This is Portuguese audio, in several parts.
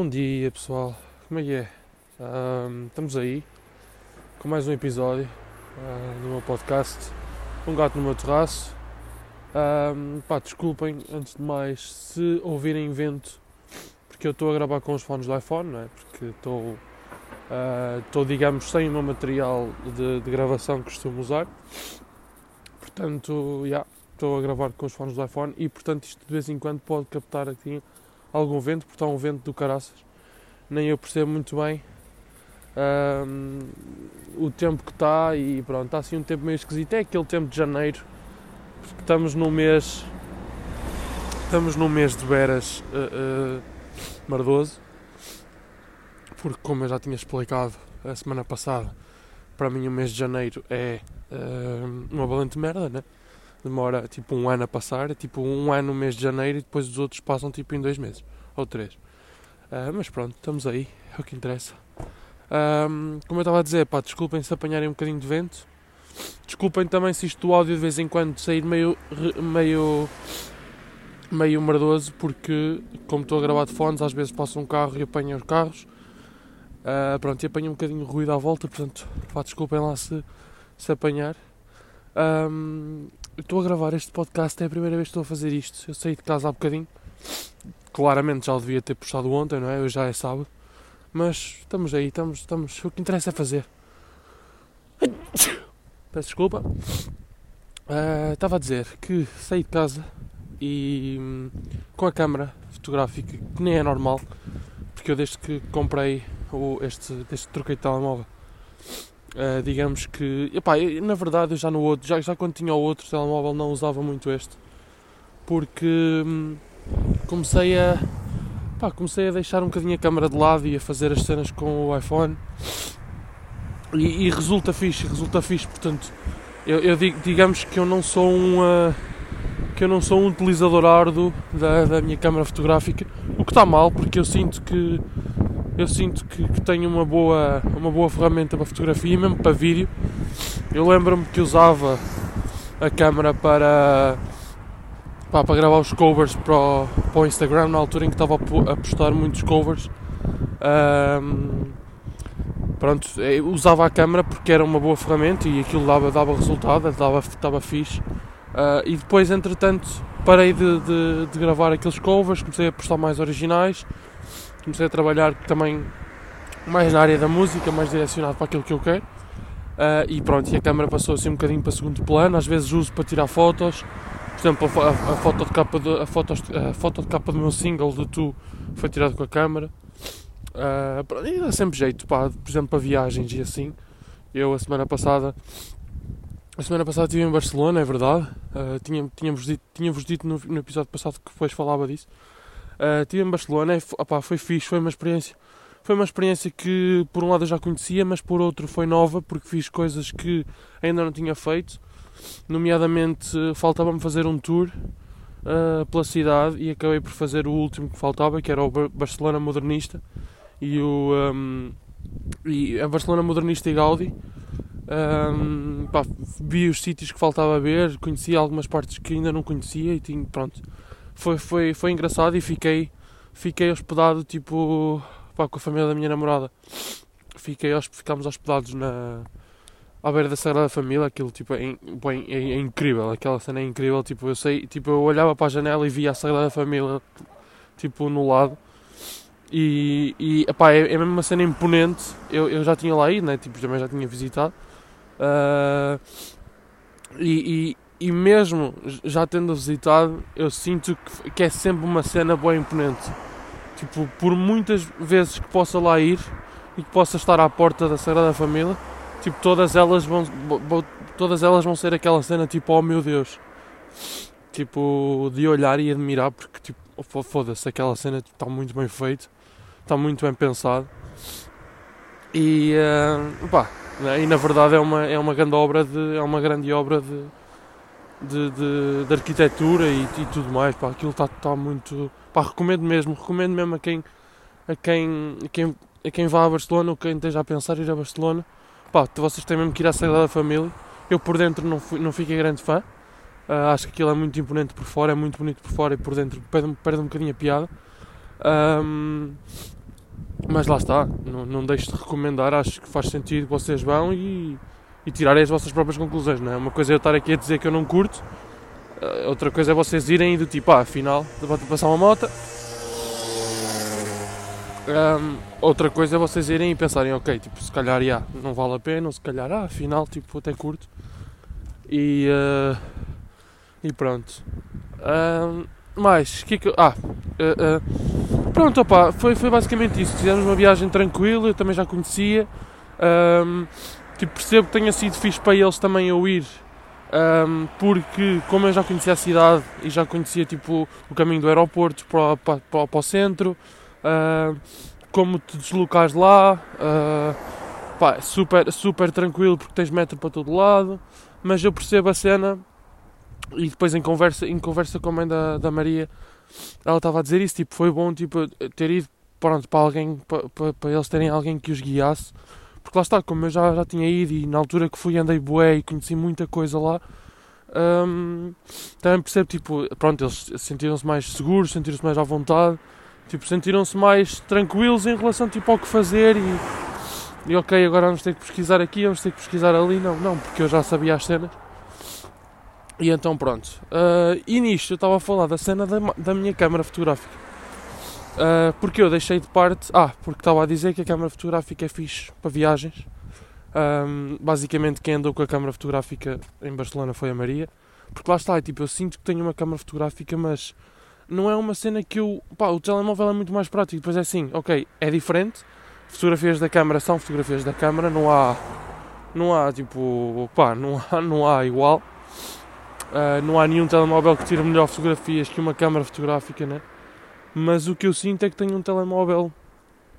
Bom dia pessoal, como é que é? Ahm, estamos aí com mais um episódio ah, do meu podcast Um Gato no meu terraço. Ahm, pá, desculpem, antes de mais, se ouvirem vento, porque eu estou a gravar com os fones do iPhone, não é? Porque estou, estou digamos, sem o meu material de, de gravação que costumo usar. Portanto, já, estou a gravar com os fones do iPhone e, portanto, isto de vez em quando pode captar aqui algum vento, porque está um vento do caraças. Nem eu percebo muito bem ahm, o tempo que está e pronto, está assim um tempo meio esquisito. É aquele tempo de janeiro, porque estamos no mês. Estamos no mês de veras uh, uh, mardoso, porque como eu já tinha explicado a semana passada, para mim o mês de janeiro é uh, uma valente merda, né? Demora tipo um ano a passar, é tipo um ano no mês de janeiro e depois os outros passam tipo em dois meses ou três. Uh, mas pronto, estamos aí, é o que interessa. Um, como eu estava a dizer, pá, desculpem se apanharem um bocadinho de vento. Desculpem também se isto do áudio de vez em quando sair meio, meio, meio merdoso, porque como estou a gravar de fones, às vezes passa um carro e apanha os carros. Uh, pronto, e apanha um bocadinho de ruído à volta, portanto, pá, desculpem lá se, se apanhar. Um, estou a gravar este podcast, é a primeira vez que estou a fazer isto. Eu saí de casa há bocadinho. Claramente já o devia ter postado ontem, não é? Hoje já é sábado. Mas estamos aí, estamos, estamos. O que interessa é fazer. Peço desculpa. Uh, estava a dizer que saí de casa e hum, com a câmera fotográfica, que nem é normal, porque eu desde que comprei o, este, que troquei de telemóvel, Uh, digamos que, epá, eu, na verdade, eu já no outro, já, já quando tinha o outro telemóvel, não usava muito este, porque hum, comecei a, comecei a deixar um bocadinho a câmera de lado e a fazer as cenas com o iPhone, e, e resulta fixe, resulta fixe, portanto, eu, eu digamos que eu não sou um, uh, que eu não sou um utilizador árduo da, da minha câmera fotográfica, o que está mal, porque eu sinto que eu sinto que, que, tenho uma boa, uma boa ferramenta para fotografia, mesmo para vídeo. Eu lembro-me que usava a câmera para, para, gravar os covers para o, para o, Instagram, na altura em que estava a postar muitos covers. Um, pronto, usava a câmera porque era uma boa ferramenta e aquilo dava, dava resultado, dava, estava fixe. Uh, e depois, entretanto, parei de, de, de gravar aqueles covers, comecei a postar mais originais comecei a trabalhar também mais na área da música, mais direcionado para aquilo que eu quero. Uh, e pronto, e a câmera passou assim um bocadinho para segundo plano, às vezes uso para tirar fotos. Por exemplo, a, a, foto, de capa de, a, foto, a foto de capa do meu single do Tu foi tirada com a câmera. Uh, e dá sempre jeito, pá, por exemplo, para viagens e assim. Eu a semana passada a semana passada estive em Barcelona, é verdade. Uh, tínhamos dito, tínhamos dito no, no episódio passado que depois falava disso. Uh, estive em Barcelona, e, opa, foi fixe, foi uma experiência. Foi uma experiência que por um lado eu já conhecia, mas por outro foi nova porque fiz coisas que ainda não tinha feito. Nomeadamente faltava-me fazer um tour uh, pela cidade e acabei por fazer o último que faltava, que era o Barcelona Modernista e o um, e a Barcelona Modernista e Gaudi. Um, pá, vi os sítios que faltava ver, conheci algumas partes que ainda não conhecia e tinha, pronto, foi, foi, foi engraçado e fiquei, fiquei hospedado tipo pá, com a família da minha namorada. Fiquei, ficámos hospedados na, à beira da Sagrada Família, aquilo tipo, é, bem, é, é, incrível, aquela cena é incrível, tipo, eu sei, tipo, eu olhava para a janela e via a Sagrada Família tipo no lado e, e epá, é, é mesmo uma cena imponente, eu, eu já tinha lá ido, né? tipo, também já tinha visitado uh, e, e mesmo já tendo visitado, eu sinto que, que é sempre uma cena boa imponente. Tipo, por muitas vezes que possa lá ir e que possa estar à porta da Sagrada Família, tipo, todas elas vão, todas elas vão ser aquela cena tipo, oh meu Deus, tipo, de olhar e admirar, porque tipo, foda-se, aquela cena está muito bem feita, está muito bem pensado. E, uh, pá, e na verdade é uma, é uma grande obra de, é uma grande obra de, de, de, de arquitetura e, e, tudo mais. Pá, aquilo está tá muito. Pá, recomendo mesmo, recomendo mesmo a quem, a quem, a quem, a quem vá a Barcelona ou quem esteja a pensar ir a Barcelona. Pá, vocês têm mesmo que ir à Sagrada Família. Eu por dentro não, fui, não fiquei grande fã. Uh, acho que aquilo é muito imponente por fora, é muito bonito por fora e por dentro perde, perde um bocadinho a piada. Um, Mas lá está, não, não deixo de recomendar, acho que faz sentido vocês vão e, e tirarem as vossas próprias conclusões, não é? Uma coisa é eu estar aqui a dizer que eu não curto, eh, outra coisa é vocês irem do tipo, ah, afinal, vou passar uma moto. Um, outra coisa é vocês irem e pensarem, ok, tipo, se calhar, já, não vale a pena, ou se calhar, ah, afinal, tipo, até curto. E, uh, e pronto. Um, mais, que é que Ah, uh, uh, pronto, opa, foi, foi basicamente isso. Fizemos uma viagem tranquila, eu também já conhecia. Um, tipo, percebo que tenha sido fixe para eles também eu ir. Um, porque como eu já conhecia a cidade e já conhecia tipo o caminho do aeroporto para, para, para, para o centro, uh, como te deslocares lá, uh, pá, super, super tranquilo porque tens metro para todo lado, mas eu percebo a cena e depois em conversa, em conversa com a mãe da, da Maria, ela estava a dizer isso, tipo, foi bom tipo, ter ido pronto, para alguém, para, para, para eles terem alguém que os guiasse, porque lá está, como eu já, já tinha ido e na altura que fui andei bué e conheci muita coisa lá, um, também percebo, tipo, pronto, eles sentiram-se mais seguros, sentiram-se mais à vontade, tipo, sentiram-se mais tranquilos em relação, tipo, ao que fazer e, e ok, agora vamos ter que pesquisar aqui, vamos ter que pesquisar ali, não, não, porque eu já sabia as cenas. E então pronto. Uh, e nisto eu estava a falar da cena da, da minha câmara fotográfica. Uh, porque eu deixei de parte. Ah, porque estava a dizer que a câmara fotográfica é fixe para viagens. Um, basicamente quem andou com a câmara fotográfica em Barcelona foi a Maria. Porque lá está, tipo, eu sinto que tenho uma câmara fotográfica, mas não é uma cena que eu. Pá, o telemóvel é muito mais prático. Depois é assim, ok, é diferente. Fotografias da câmara são fotografias da câmara, não há. Não há tipo. pá, não há, não há igual. Uh, não há nenhum telemóvel que tire melhor fotografias que uma câmara fotográfica, né? Mas o que eu sinto é que tenho um telemóvel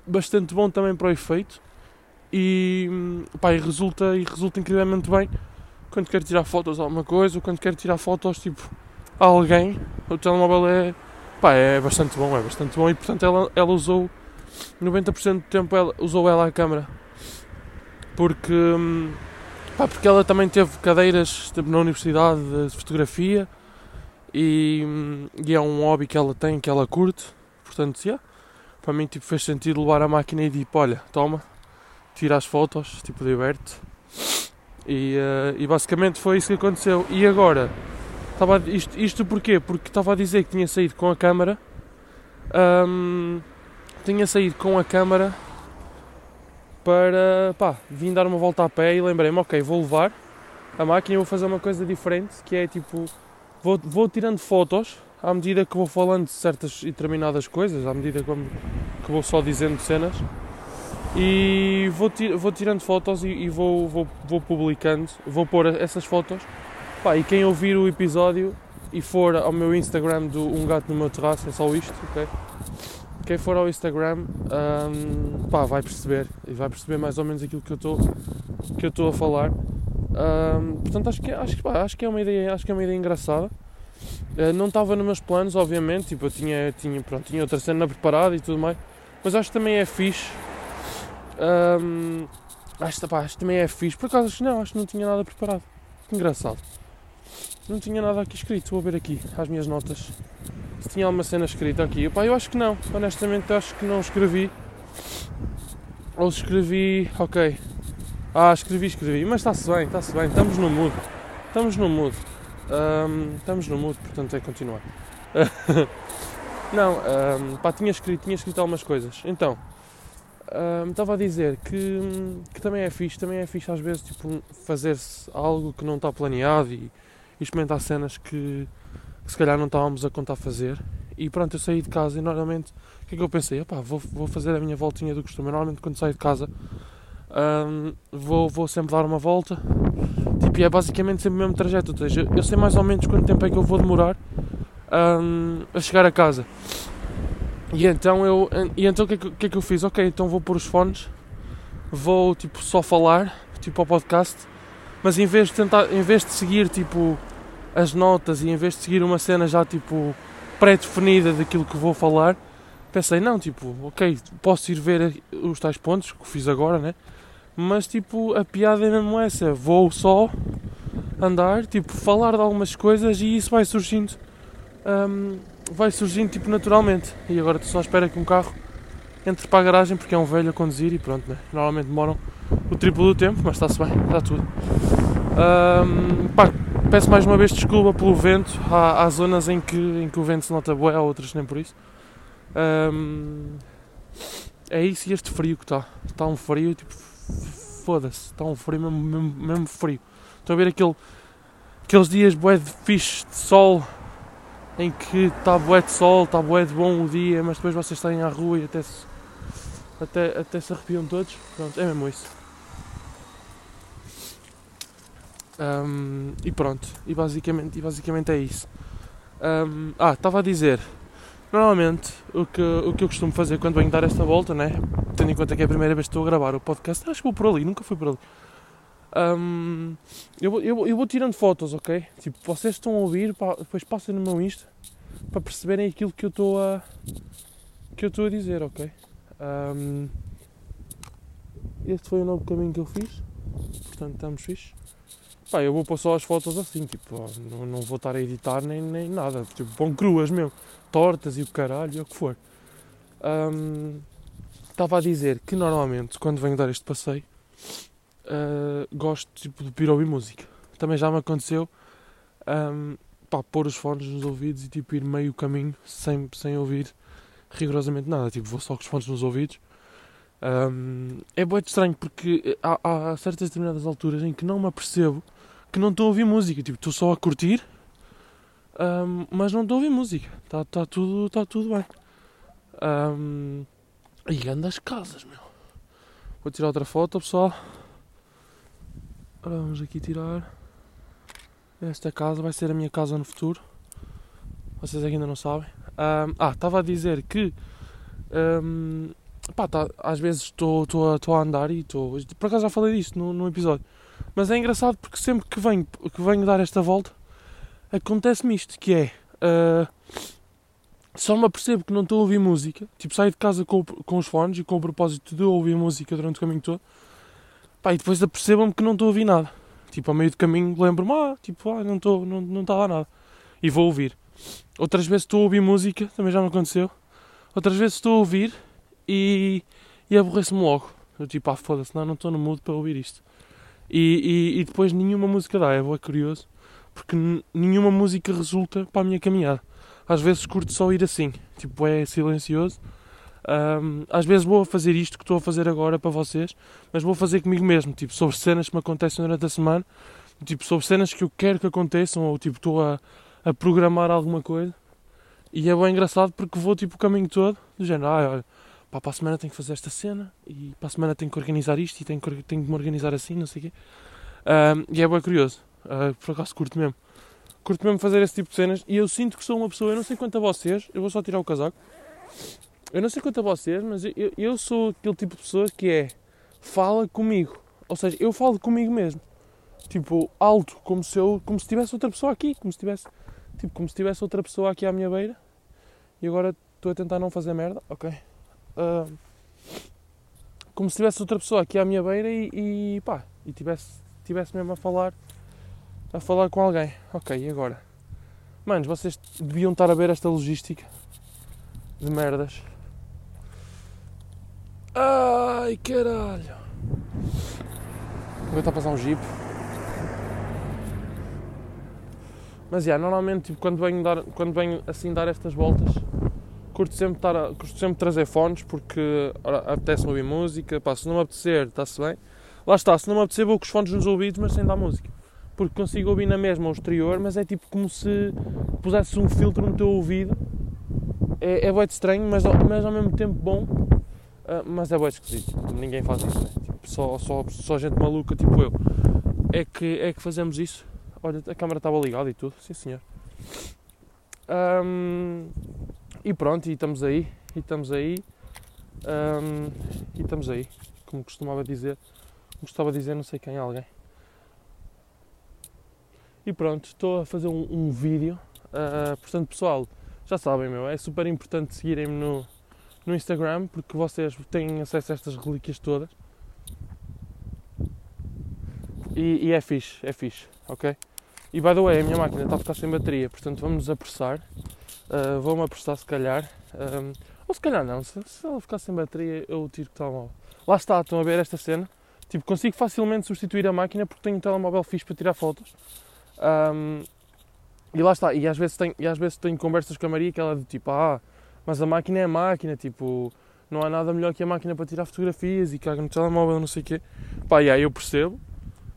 bastante bom também para o efeito. E, pá, e resulta, e resulta incrivelmente bem quando quero tirar fotos a alguma coisa ou quando quero tirar fotos tipo a alguém. O telemóvel é, pá, é bastante bom, é bastante bom. E portanto ela, ela usou 90% do tempo ela, usou ela a câmera porque hum, Pá, porque ela também teve cadeiras tipo, na universidade de fotografia e, e, é um hobby que ela tem, que ela curte. Portanto, yeah, para mim tipo, fez sentido levar a máquina e tipo, olha, toma, tira as fotos, tipo, diverte. E, uh, e basicamente foi isso que aconteceu. E agora, estava isto, isto porquê? Porque estava a dizer que tinha saído com a câmara. Um, tinha saído com a câmara para pá, vim dar uma volta a pé e lembrei-me, ok, vou levar a máquina e vou fazer uma coisa diferente, que é tipo, vou, vou tirando fotos à medida que vou falando de certas e determinadas coisas, à medida que, que vou só dizendo cenas e vou, vou tirando fotos e, e, vou, vou, vou publicando, vou pôr essas fotos pá, e quem ouvir o episódio e for ao meu Instagram do Um Gato no Meu Terraço, é só isto, ok? quem for ao Instagram um, pá, vai perceber e vai perceber mais ou menos aquilo que eu estou a falar. Um, portanto acho que acho, pá, acho que é uma ideia acho que é uma ideia engraçada. Uh, não estava nos meus planos, obviamente, tipo, eu tinha, tinha, pronto, tinha outra cena preparada e tudo mais, mas acho que também é fixe. Um, acho, pá, acho que também é fixe, por acaso acho que não, acho que não tinha nada preparado. Que engraçado. Não tinha nada aqui escrito, vou ver aqui as minhas notas se tinha alguma cena escrita aqui. Epá, eu acho que não, honestamente acho que não escrevi. Ou escrevi, ok. Ah, escrevi, escrevi, mas está-se bem, está-se bem, estamos no mood. Estamos no mood. Um, estamos no mood, portanto é continuar. não, um, pá, tinha escrito, tinha escrito algumas coisas. Então, um, estava a dizer que, que também é fixe, também é fixe às vezes tipo, fazer-se algo que não está planeado e, e experimentar cenas que, que se calhar não estávamos a contar fazer. E pronto, eu saí de casa e normalmente o que é que eu pensei? Epá, vou, vou fazer a minha voltinha do costume. Normalmente quando saio de casa um, vou, vou sempre dar uma volta. Tipo, e é basicamente sempre o mesmo trajeto. Ou seja, eu sei mais ou menos quanto tempo é que eu vou demorar um, a chegar a casa. E então eu. E então o que, é que, que, é que eu fiz? Ok, então vou pôr os fones, vou tipo só falar, tipo ao podcast, mas em vez de tentar, em vez de seguir tipo as notas e em vez de seguir uma cena já tipo pré-definida daquilo que vou falar, pensei, não, tipo, ok, posso ir ver os tais pontos que fiz agora, né? Mas tipo, a piada é mesmo essa, vou só andar, tipo, falar de algumas coisas e isso vai surgindo, um, vai surgindo tipo naturalmente. E agora estou só espera que um carro entro para a garagem porque é um velho a conduzir e pronto, né? normalmente demoram o triplo do tempo, mas está-se bem, está tudo. Um, pá, peço mais uma vez desculpa pelo vento. Há, há, zonas em que, em que o vento se nota bué, há outras nem por isso. Um, é isso e este frio que está. Está um frio, tipo, foda-se. Está um frio mesmo, mesmo, mesmo, frio. Estão a ver aquele, aqueles dias bué de fixe de sol em que está bué de sol, está bué de bom o dia, mas depois vocês saem à rua e até se, até, até se arrepiam todos. Pronto, é mesmo isso. Um, e pronto, e basicamente, e basicamente é isso. Um, ah, estava a dizer, normalmente o que, o que eu costumo fazer quando venho dar esta volta, né? tendo em conta que é a primeira vez que estou a gravar o podcast, acho que vou por ali, nunca fui por ali. Um, eu, eu, eu vou tirando fotos, ok? Tipo, vocês estão a ouvir, pá, depois passem no meu Insta para perceberem aquilo que eu estou a que eu estou a dizer, ok? Um, este foi o novo caminho que eu fiz, portanto estamos fixe. Pá, eu vou pôr só as fotos assim, tipo, não, não vou estar a editar nem, nem nada, tipo, bom cruas mesmo, tortas e o caralho, o que for. Estava um, a dizer que normalmente, quando venho dar este passeio, uh, gosto tipo, de ir ouvir música. Também já me aconteceu um, pá, pôr os fones nos ouvidos e tipo, ir meio caminho sem, sem ouvir rigorosamente nada. Tipo, vou só com os fones nos ouvidos. Um, é muito estranho porque há, há, certas determinadas alturas em que não me apercebo que não estou a ouvir música. Tipo, estou só a curtir, um, mas não estou a ouvir música. Está tá tudo, tá tudo bem. Um, e ando as casas, meu. Vou tirar outra foto, pessoal. Vamos aqui tirar. Esta casa vai ser a minha casa no futuro. Vocês ainda não sabem. Um, ah, estava a dizer que. Um, pá, tá, às vezes estou a, andar e estou. Por acaso já falei disto no, no episódio. Mas é engraçado porque sempre que venho, que venho dar esta volta acontece-me isto: que é. Uh, só me apercebo que não estou a ouvir música. Tipo, saio de casa com, com os fones e com o propósito de ouvir música durante o caminho todo. Pá, e depois apercebam-me que não estou a ouvir nada. Tipo, ao meio do caminho lembro-me, ah, tipo, ah, não estou, não, não está lá nada. E vou ouvir. Outras vezes estou a ouvir música, também já me aconteceu. Outras vezes estou a ouvir e, e aborreço-me logo. Eu tipo, ah, foda-se, não, não estou no mood para ouvir isto. E, e, e, depois nenhuma música dá, é curioso, porque nenhuma música resulta para a minha caminhada. Às vezes curto só ir assim, tipo, é silencioso um, às vezes vou fazer isto que estou a fazer agora para vocês, mas vou fazer comigo mesmo, tipo, sobre cenas que me acontecem durante a semana, tipo, sobre cenas que eu quero que aconteçam, ou tipo, estou a, a programar alguma coisa. E é bem engraçado porque vou tipo o caminho todo, do género, ah, olha, pá, para a semana tenho que fazer esta cena, e para a semana tenho que organizar isto, e tenho que, tenho que me organizar assim, não sei o quê. Um, e é bem curioso, uh, por acaso curto mesmo. Curto mesmo fazer esse tipo de cenas, e eu sinto que sou uma pessoa, eu não sei quanto a vocês, eu vou só tirar o casaco, eu não sei quanto a vocês, mas eu, eu sou aquele tipo de pessoa que é fala comigo. Ou seja, eu falo comigo mesmo. Tipo, alto, como se eu, como se tivesse outra pessoa aqui, como se tivesse, tipo, como se tivesse outra pessoa aqui à minha beira. E agora estou a tentar não fazer merda, ok? Como se tivesse outra pessoa aqui à minha beira e, e pá, e tivesse, tivesse mesmo a falar, a falar com alguém. Ok, e agora? Manos, vocês deviam estar a ver esta logística de merdas Ai caralho! Vou tentar passar um jeep. Mas yeah, normalmente tipo, quando, venho dar, quando venho assim dar estas voltas, curto sempre, estar a, curto sempre trazer fones porque apetece ouvir música. Pá, se não me apetecer, está-se bem. Lá está, se não me apetecer, vou com os fones nos ouvidos, mas sem dar música. Porque consigo ouvir na mesma o exterior, mas é tipo como se pusesse um filtro no teu ouvido. É, é bem estranho, mas, mas ao mesmo tempo bom Uh, mas é bem esquisito, ninguém faz isso, né? tipo, só, só, só gente maluca tipo eu é que, é que fazemos isso. Olha, a câmera estava ligada e tudo, sim senhor. Um, e pronto, e estamos aí, e estamos aí, um, e estamos aí, como costumava dizer, como estava a dizer não sei quem, alguém. E pronto, estou a fazer um, um vídeo, uh, portanto pessoal, já sabem meu, é super importante seguirem-me no, no Instagram, porque vocês têm acesso a estas relíquias todas. E, e é fixe, é fixe, ok? E by the way, a minha máquina está a ficar sem bateria, portanto vamos apressar. Uh, Vou-me apressar se calhar. Um, Ou se calhar não, se, se ela ficar sem bateria, eu tiro o telemóvel. Lá está, estão a ver esta cena. Tipo, consigo facilmente substituir a máquina porque tenho um telemóvel fixe para tirar fotos. Um, e lá está, e às, vezes tenho, e às vezes tenho conversas com a Maria que ela é tipo, ah, mas a máquina é a máquina, tipo, não há nada melhor que a máquina para tirar fotografias e caga no telemóvel, não sei o quê. Pá, e aí eu percebo.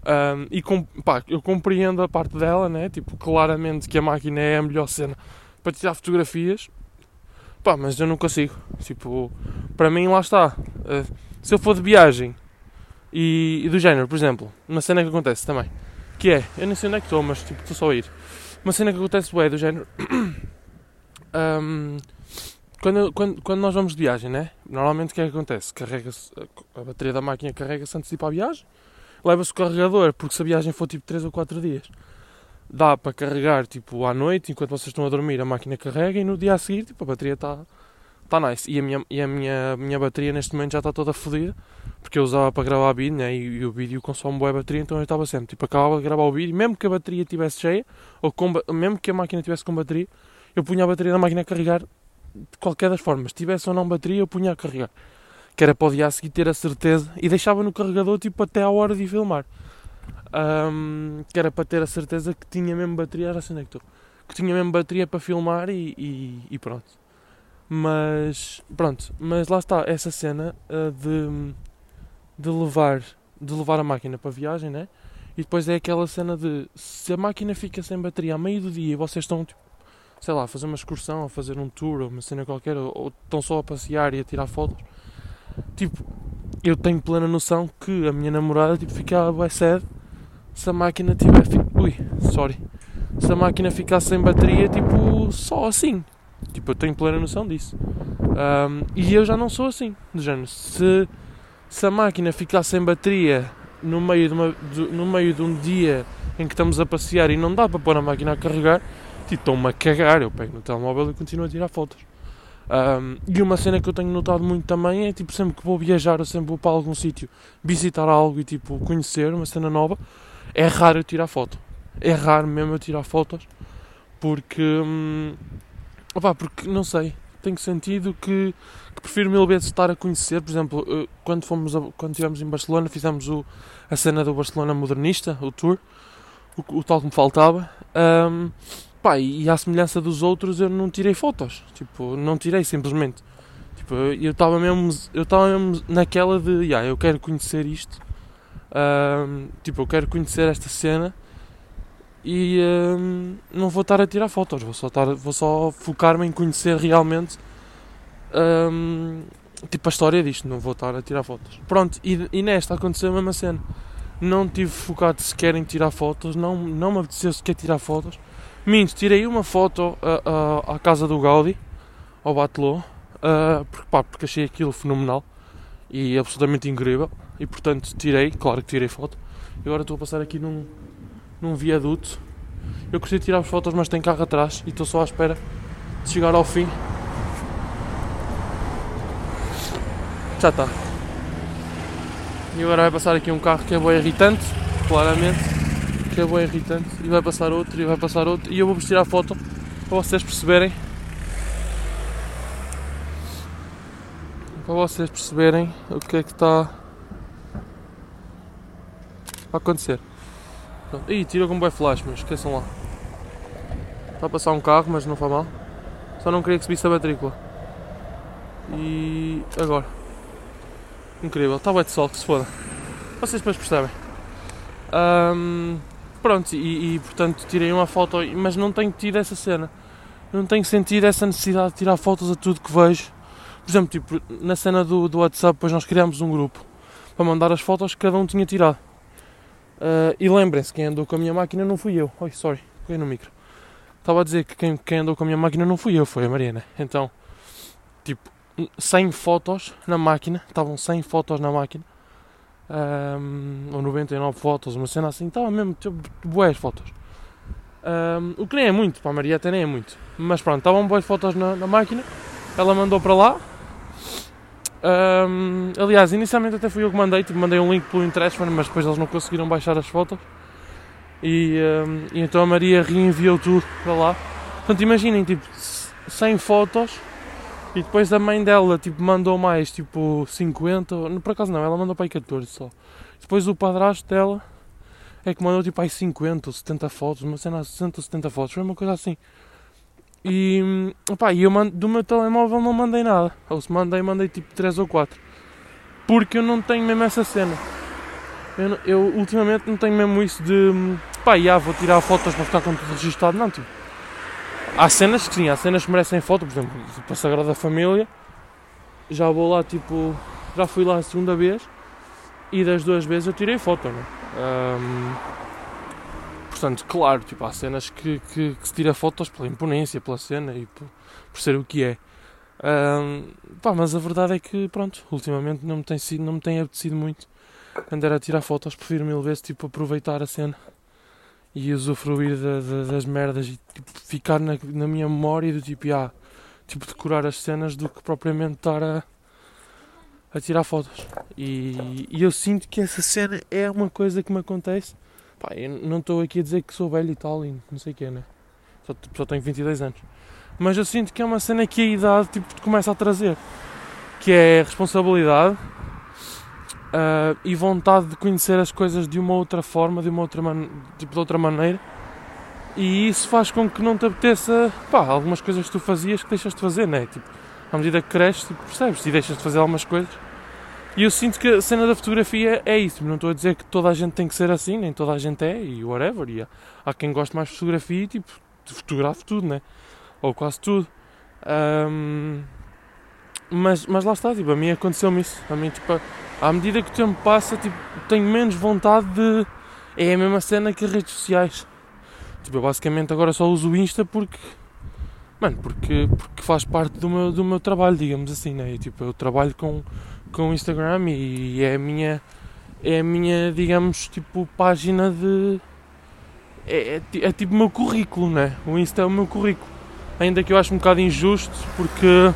Um, e com, pá, eu compreendo a parte dela, né? Tipo, claramente que a máquina é a melhor cena para tirar fotografias. Pá, mas eu não consigo. Tipo, para mim lá está. Uh, se eu for de viagem e, e, do género, por exemplo, uma cena que acontece também, que é, eu nem sei onde é que estou, mas tipo, estou só a ir. Uma cena que acontece é do género. um, quando, quando, quando nós vamos de viagem, né? Normalmente o que é que acontece? Carrega-se, a bateria da máquina carrega-se antes de ir para a viagem, leva-se o carregador, porque se a viagem for tipo 3 ou 4 dias, dá para carregar tipo à noite, enquanto vocês estão a dormir, a máquina carrega e no dia a seguir tipo, a bateria está tá nice. E a minha, e a minha, minha bateria neste momento já está toda fodida, porque eu usava para gravar vídeo né, e, e o vídeo consome boa bateria, então eu estava sempre, tipo, acabava de gravar o vídeo, mesmo que a bateria estivesse cheia, ou com, mesmo que a máquina estivesse com bateria, eu punha a bateria da máquina a carregar de qualquer das formas, tivesse ou não bateria, eu punha a carregar. Que era para o dia a seguir ter a certeza, e deixava no carregador tipo até à hora de filmar. Um, que era para ter a certeza que tinha mesmo bateria, era assim é que. Que tinha mesmo bateria para filmar e, e, e pronto. Mas pronto, mas lá está essa cena uh, de, de levar de levar a máquina para a viagem, né? E depois é aquela cena de se a máquina fica sem bateria a meio do dia e vocês estão, tipo, sei lá, a fazer uma excursão, a fazer um tour ou uma cena qualquer, ou, ou estão só a passear e a tirar fotos, tipo, eu tenho plena noção que a minha namorada tipo, fica bué sad se a máquina tiver. Ui, sorry. Se a máquina ficar sem bateria, tipo, só assim. Tipo, eu tenho plena noção disso. Um, e eu já não sou assim, do género. Se, se a máquina ficar sem bateria no meio, de uma, de, no meio de um dia em que estamos a passear e não dá para pôr a máquina a carregar, tipo, estão-me a cagar. Eu pego no telemóvel e continuo a tirar fotos. Um, e uma cena que eu tenho notado muito também é tipo sempre que vou viajar ou sempre vou para algum sítio visitar algo e tipo conhecer uma cena nova, é raro eu tirar foto. É raro mesmo eu tirar fotos porque hum, Opa, porque não sei, tenho sentido que, que prefiro mil vezes estar a conhecer. Por exemplo, eh, quando fomos a, quando estivemos em Barcelona, fizemos o, a cena do Barcelona modernista, o tour, o, o tal que me faltava. Um, pá, e à semelhança dos outros, eu não tirei fotos. Tipo, não tirei simplesmente. Tipo, eu estava mesmo, eu mesmo naquela de, yeah, eu quero conhecer isto. Um, tipo, eu quero conhecer esta cena e não vou estar a tirar fotos, vou só, estar, vou só focar-me em conhecer realmente hum, tipo a história disto, não vou estar a tirar fotos. Pronto, e, e nesta aconteceu a mesma cena. Não tive focado sequer em tirar fotos, não, não me apeteceu sequer tirar fotos. Minto, tirei uma foto uh, uh, à casa do Gaudi, ao Batelô, porque, pá, porque achei aquilo fenomenal e absolutamente incrível. E portanto tirei, claro que tirei foto. E agora estou a passar aqui num, num viaduto. Eu gostei de tirar as fotos, mas tem carro atrás e estou só à espera de chegar ao fim. Já está. E agora vai passar aqui um carro que é bem irritante, claramente, que é bem irritante, e vai passar outro, e vai passar outro, e eu vou-vos tirar a foto para vocês perceberem. Para vocês perceberem o que é que está a acontecer. Pronto. Ih, tira com bem flash, mas esqueçam lá. Está a passar um carro, mas não foi mal. Só não queria que subisse a matrícula. E agora. Incrível, está bem de sol, que se foda. Vocês depois percebem. Um, pronto, e, e, portanto tirei uma foto, mas não tenho tido essa cena. Não tenho sentido essa necessidade de tirar fotos a tudo que vejo. Por exemplo, tipo, na cena do, do WhatsApp, depois nós criámos um grupo para mandar as fotos que cada um tinha tirado. Uh, e lembrem-se, quem andou com a minha máquina não fui eu. Oi, sorry, peguei no micro. Estava a dizer que quem, quem andou com a minha máquina não fui eu, foi a Mariana. Então, tipo, 100 fotos na máquina, estavam 100 fotos na máquina, um, ou 99 fotos, uma cena assim, estava mesmo tipo, boas fotos. Um, o que nem é muito, para a Maria até nem é muito. Mas pronto, estavam boas fotos na, na máquina, ela mandou para lá, um, aliás, inicialmente até fui eu que mandei, tipo, mandei um link pelo Interestman, mas depois eles não conseguiram baixar as fotos. E, um, e, então a Maria reenviou tudo para lá. Portanto, imaginem, tipo, 100 fotos E depois a mãe dela, tipo, mandou mais, tipo, 50, por acaso não, ela mandou para aí 14 só. Depois o padrasto dela é que mandou, tipo, aí 50 ou 70 fotos, uma cena 60 ou 70 fotos, foi uma coisa assim. E, opá, e eu mando, do meu telemóvel não mandei nada. Ou se mandei, mandei tipo 3 ou 4. Porque eu não tenho mesmo essa cena. Eu, eu ultimamente não tenho mesmo isso de pá, já vou tirar fotos para ficar com tudo registado. Não, tipo. Há cenas que sim, há cenas que merecem foto, por exemplo, para a Sagrada Família. Já vou lá, tipo. Já fui lá a segunda vez e das duas vezes eu tirei foto, não é? Um, Portanto, claro, tipo, há cenas que, que, que, se tira fotos pela imponência, pela cena e por, por ser o que é. Pá, mas a verdade é que, pronto, ultimamente não me tem, sido, não me tem apetecido muito andar a tirar fotos. Prefiro mil vezes, tipo, aproveitar a cena e usufruir de, de, das merdas e tipo, ficar na, na minha memória do tipo, ah, tipo, decorar as cenas do que propriamente estar a, a tirar fotos. E, e eu sinto que essa cena é uma coisa que me acontece Pá, não estou aqui a dizer que sou velho e tal, e não sei o que, né? Só, só tenho 22 anos. Mas eu sinto que é uma cena que a idade tipo, começa a trazer. Que é responsabilidade uh, e vontade de conhecer as coisas de uma outra forma, de uma outra, man tipo, de outra maneira. E isso faz com que não te apeteça, pá, algumas coisas que tu fazias que deixas de fazer, né? Tipo, à medida que cresces, tipo, percebes? E deixas de fazer algumas coisas e eu sinto que a cena da fotografia é isso. Não estou a dizer que toda a gente tem que ser assim, nem toda a gente é, e whatever. E há, há quem goste mais de fotografia e tipo, fotografe tudo, né? Ou quase tudo. Um, mas, mas lá está, tipo, a mim aconteceu-me isso. A mim, tipo, à medida que o tempo passa, tipo, tenho menos vontade de. É a mesma cena que as redes sociais. Tipo, eu basicamente agora só uso o Insta porque. Mano, porque, porque faz parte do meu, do meu trabalho, digamos assim, né? E, tipo, eu trabalho com com o Instagram e é a minha, é a minha digamos, tipo, página de. É, é, é tipo o meu currículo, né? O Insta é o meu currículo. Ainda que eu acho um bocado injusto porque.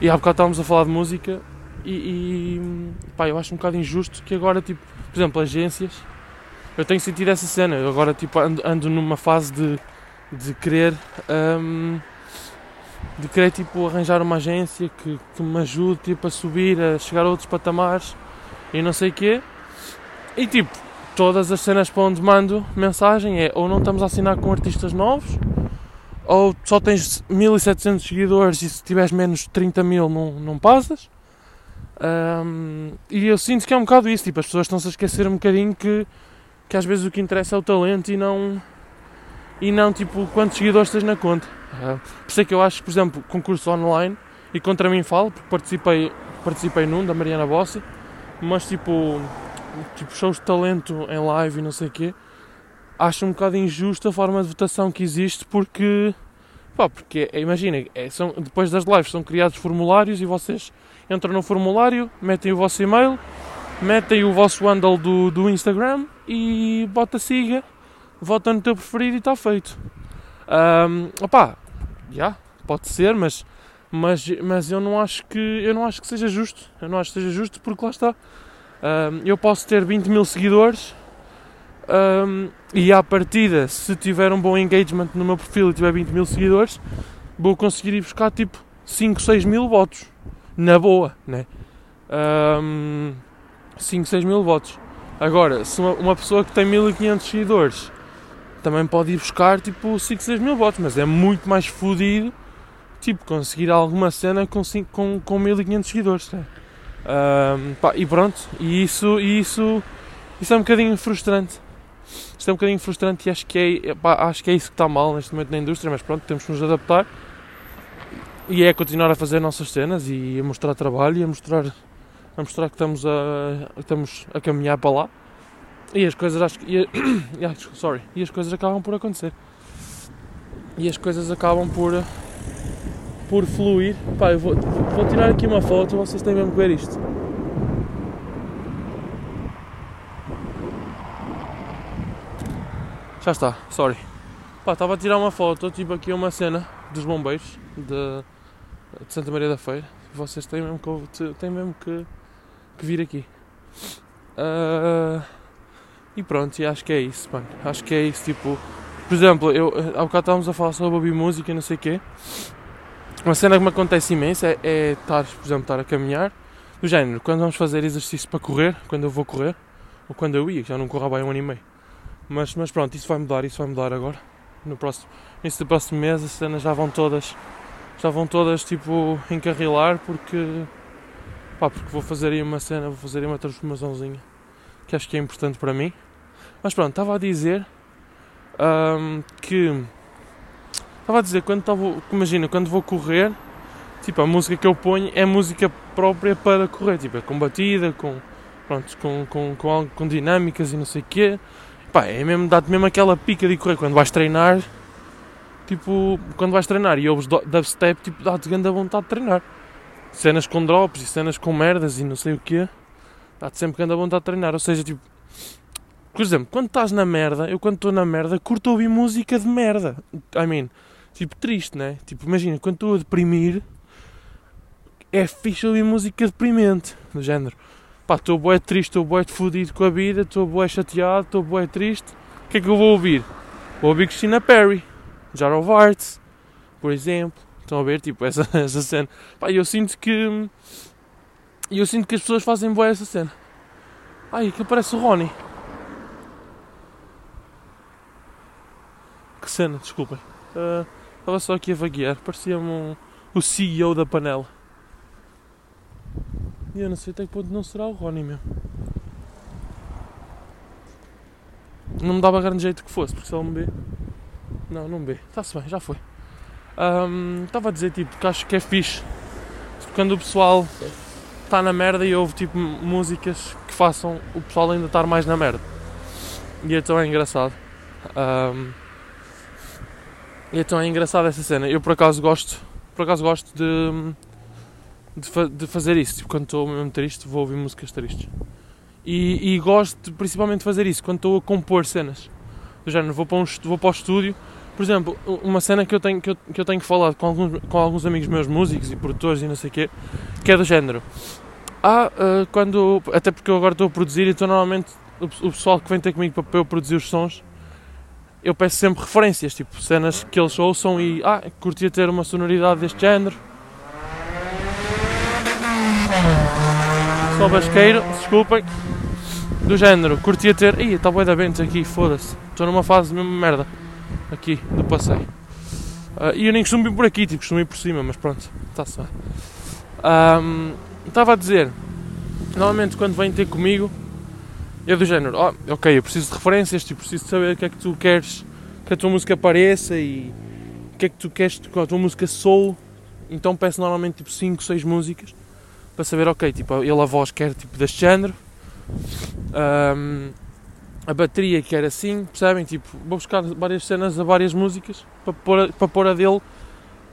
E há bocado estávamos a falar de música e, e pá, eu acho um bocado injusto que agora, tipo, por exemplo, agências. Eu tenho sentido essa cena. Eu agora, tipo, ando, ando numa fase de, de querer. Um, de querer tipo arranjar uma agência que, que me ajude tipo, a subir, a chegar a outros patamares e não sei o quê. E tipo, todas as cenas para onde mando mensagem é ou não estamos a assinar com artistas novos, ou só tens 1700 seguidores e se tiveres menos de 30 mil não, não passas. Um, e eu sinto que é um bocado isso, tipo, as pessoas estão-se a esquecer um bocadinho que, que às vezes o que interessa é o talento e não, e não tipo quantos seguidores tens na conta. Uh, por isso é que eu acho, por exemplo, concurso online, e contra mim falo, porque participei, participei num da Mariana Bossi, mas tipo, tipo shows de talento em live e não sei o quê, acho um bocado injusta a forma de votação que existe porque, pá, porque imaginem, é, são, depois das lives são criados formulários e vocês entram no formulário, metem o vosso e-mail, metem o vosso handle do, do Instagram e bota siga, vota no teu preferido e está feito. Um, opá, já, yeah, pode ser, mas, mas, mas eu não acho que eu não acho que seja justo. Eu não acho que seja justo porque lá está. Um, eu posso ter 20 mil seguidores um, e à partida, se tiver um bom engagement no meu perfil e tiver 20 mil seguidores, vou conseguir ir buscar tipo 5, 6 mil votos. Na boa, né? Um, 5, 6 mil votos. Agora, se uma, uma pessoa que tem 1500 seguidores também pode ir buscar tipo 5, 6 mil votos, mas é muito mais fodido tipo, conseguir alguma cena com, 5, com, com 1500 seguidores. Né? Um, pá, e pronto, e isso, e isso, isso é um bocadinho frustrante. Isto é um bocadinho frustrante e acho que é, pá, acho que é isso que está mal neste momento na indústria, mas pronto, temos que nos adaptar e é continuar a fazer nossas cenas e a mostrar trabalho e a mostrar, a mostrar que estamos a, estamos a caminhar para lá. E as coisas acho que. Sorry. E as coisas acabam por acontecer. E as coisas acabam por. por fluir. Pá, eu vou, vou tirar aqui uma foto, vocês têm mesmo que ver isto. Já está, sorry. Estava a tirar uma foto, tipo aqui uma cena dos bombeiros de, de Santa Maria da Feira. Vocês têm mesmo que, têm mesmo que, que vir aqui. Uh, e pronto, e acho que é isso, mano. Acho que é isso, tipo. Por exemplo, eu, há bocado estávamos a falar sobre ouvir música e não sei o quê. uma cena que me acontece imenso é, é estar, por exemplo, estar a caminhar, do género, quando vamos fazer exercício para correr, quando eu vou correr, ou quando eu ia, que já não corro há bem um ano e meio. Mas, mas pronto, isso vai mudar, isso vai mudar agora. No próximo, nesse próximo mês as cenas já vão todas, vão todas tipo encarrilar porque, pá, porque vou fazer aí uma cena, vou fazer aí uma transformaçãozinha que acho que é importante para mim. Mas pronto, estava a dizer um, que estava a dizer quando estava, imagina, quando vou correr, tipo, a música que eu ponho é música própria para correr, tipo, é combatida, com, pronto, com, com, com, com dinâmicas e não sei o quê. Pá, é mesmo, dá-te mesmo aquela pica de correr quando vais treinar, tipo, quando vais treinar e ouves dubstep, tipo, dá-te grande vontade de treinar. Cenas com drops e cenas com merdas e não sei o quê, dá-te sempre grande vontade de treinar. Ou seja, tipo, por exemplo, quando estás na merda, eu quando estou na merda, curto ouvir música de merda. I mean, tipo, triste, né? Tipo, imagina, quando estou a deprimir, é fixe ouvir música deprimente, do género. Pá, estou bué triste, estou bué fodido com a vida, estou bué chateado, estou bué triste. O que é que eu vou ouvir? Vou ouvir Christina Perry, Jar of Hearts, por exemplo. Estão a ver, tipo, essa, essa cena. Pá, eu sinto que... Eu sinto que as pessoas fazem boa essa cena. Ai, aquilo parece o Ronnie. Que cena, desculpem. Uh, só aqui a vaguear. Parecia-me um, o CEO da panela. E eu não sei até que ponto não será o Ronnie mesmo. Não me dava grande jeito que fosse, porque se ele me vê. Não, não vê. Está-se bem, já foi. Um, estava a dizer tipo que acho que é fixe. Quando o pessoal está na merda e ouve tipo músicas que façam o pessoal ainda estar mais na merda. E então é engraçado. Um, e então é engraçado essa cena. Eu por acaso gosto, por acaso gosto de de, fa de fazer isso. Tipo, quando estou mesmo triste, vou ouvir músicas tristes. E, e gosto principalmente de fazer isso quando estou a compor cenas. Do género, vou para, um, vou para o estúdio. Por exemplo, uma cena que eu tenho que, eu, que eu tenho falado com alguns, com alguns amigos meus músicos e produtores e não sei o quê, que é do género. Ah, uh, quando. Até porque eu agora estou a produzir, então normalmente o, o pessoal que vem ter comigo para eu produzir os sons, eu peço sempre referências, tipo cenas que eles ouçam e. Ah, curtia ter uma sonoridade deste género Só basqueiro, desculpem. Do género, curtia ter. Ih, está boi da Bentes aqui, foda-se. Estou numa fase mesmo merda. Aqui, do passeio. Uh, e eu nem costumo ir por aqui, tipo, costumo ir por cima, mas pronto, está-se um, Estava a dizer, normalmente quando vêm ter comigo, é do género, oh, ok, eu preciso de referências, tipo, preciso saber o que é que tu queres que a tua música apareça e o que é que tu queres que a tua música soul. Então peço normalmente tipo 5, 6 músicas para saber, ok, tipo, ele a voz quer tipo deste género, um, a bateria quer assim, percebem? Tipo, vou buscar várias cenas a várias músicas para pôr a, dele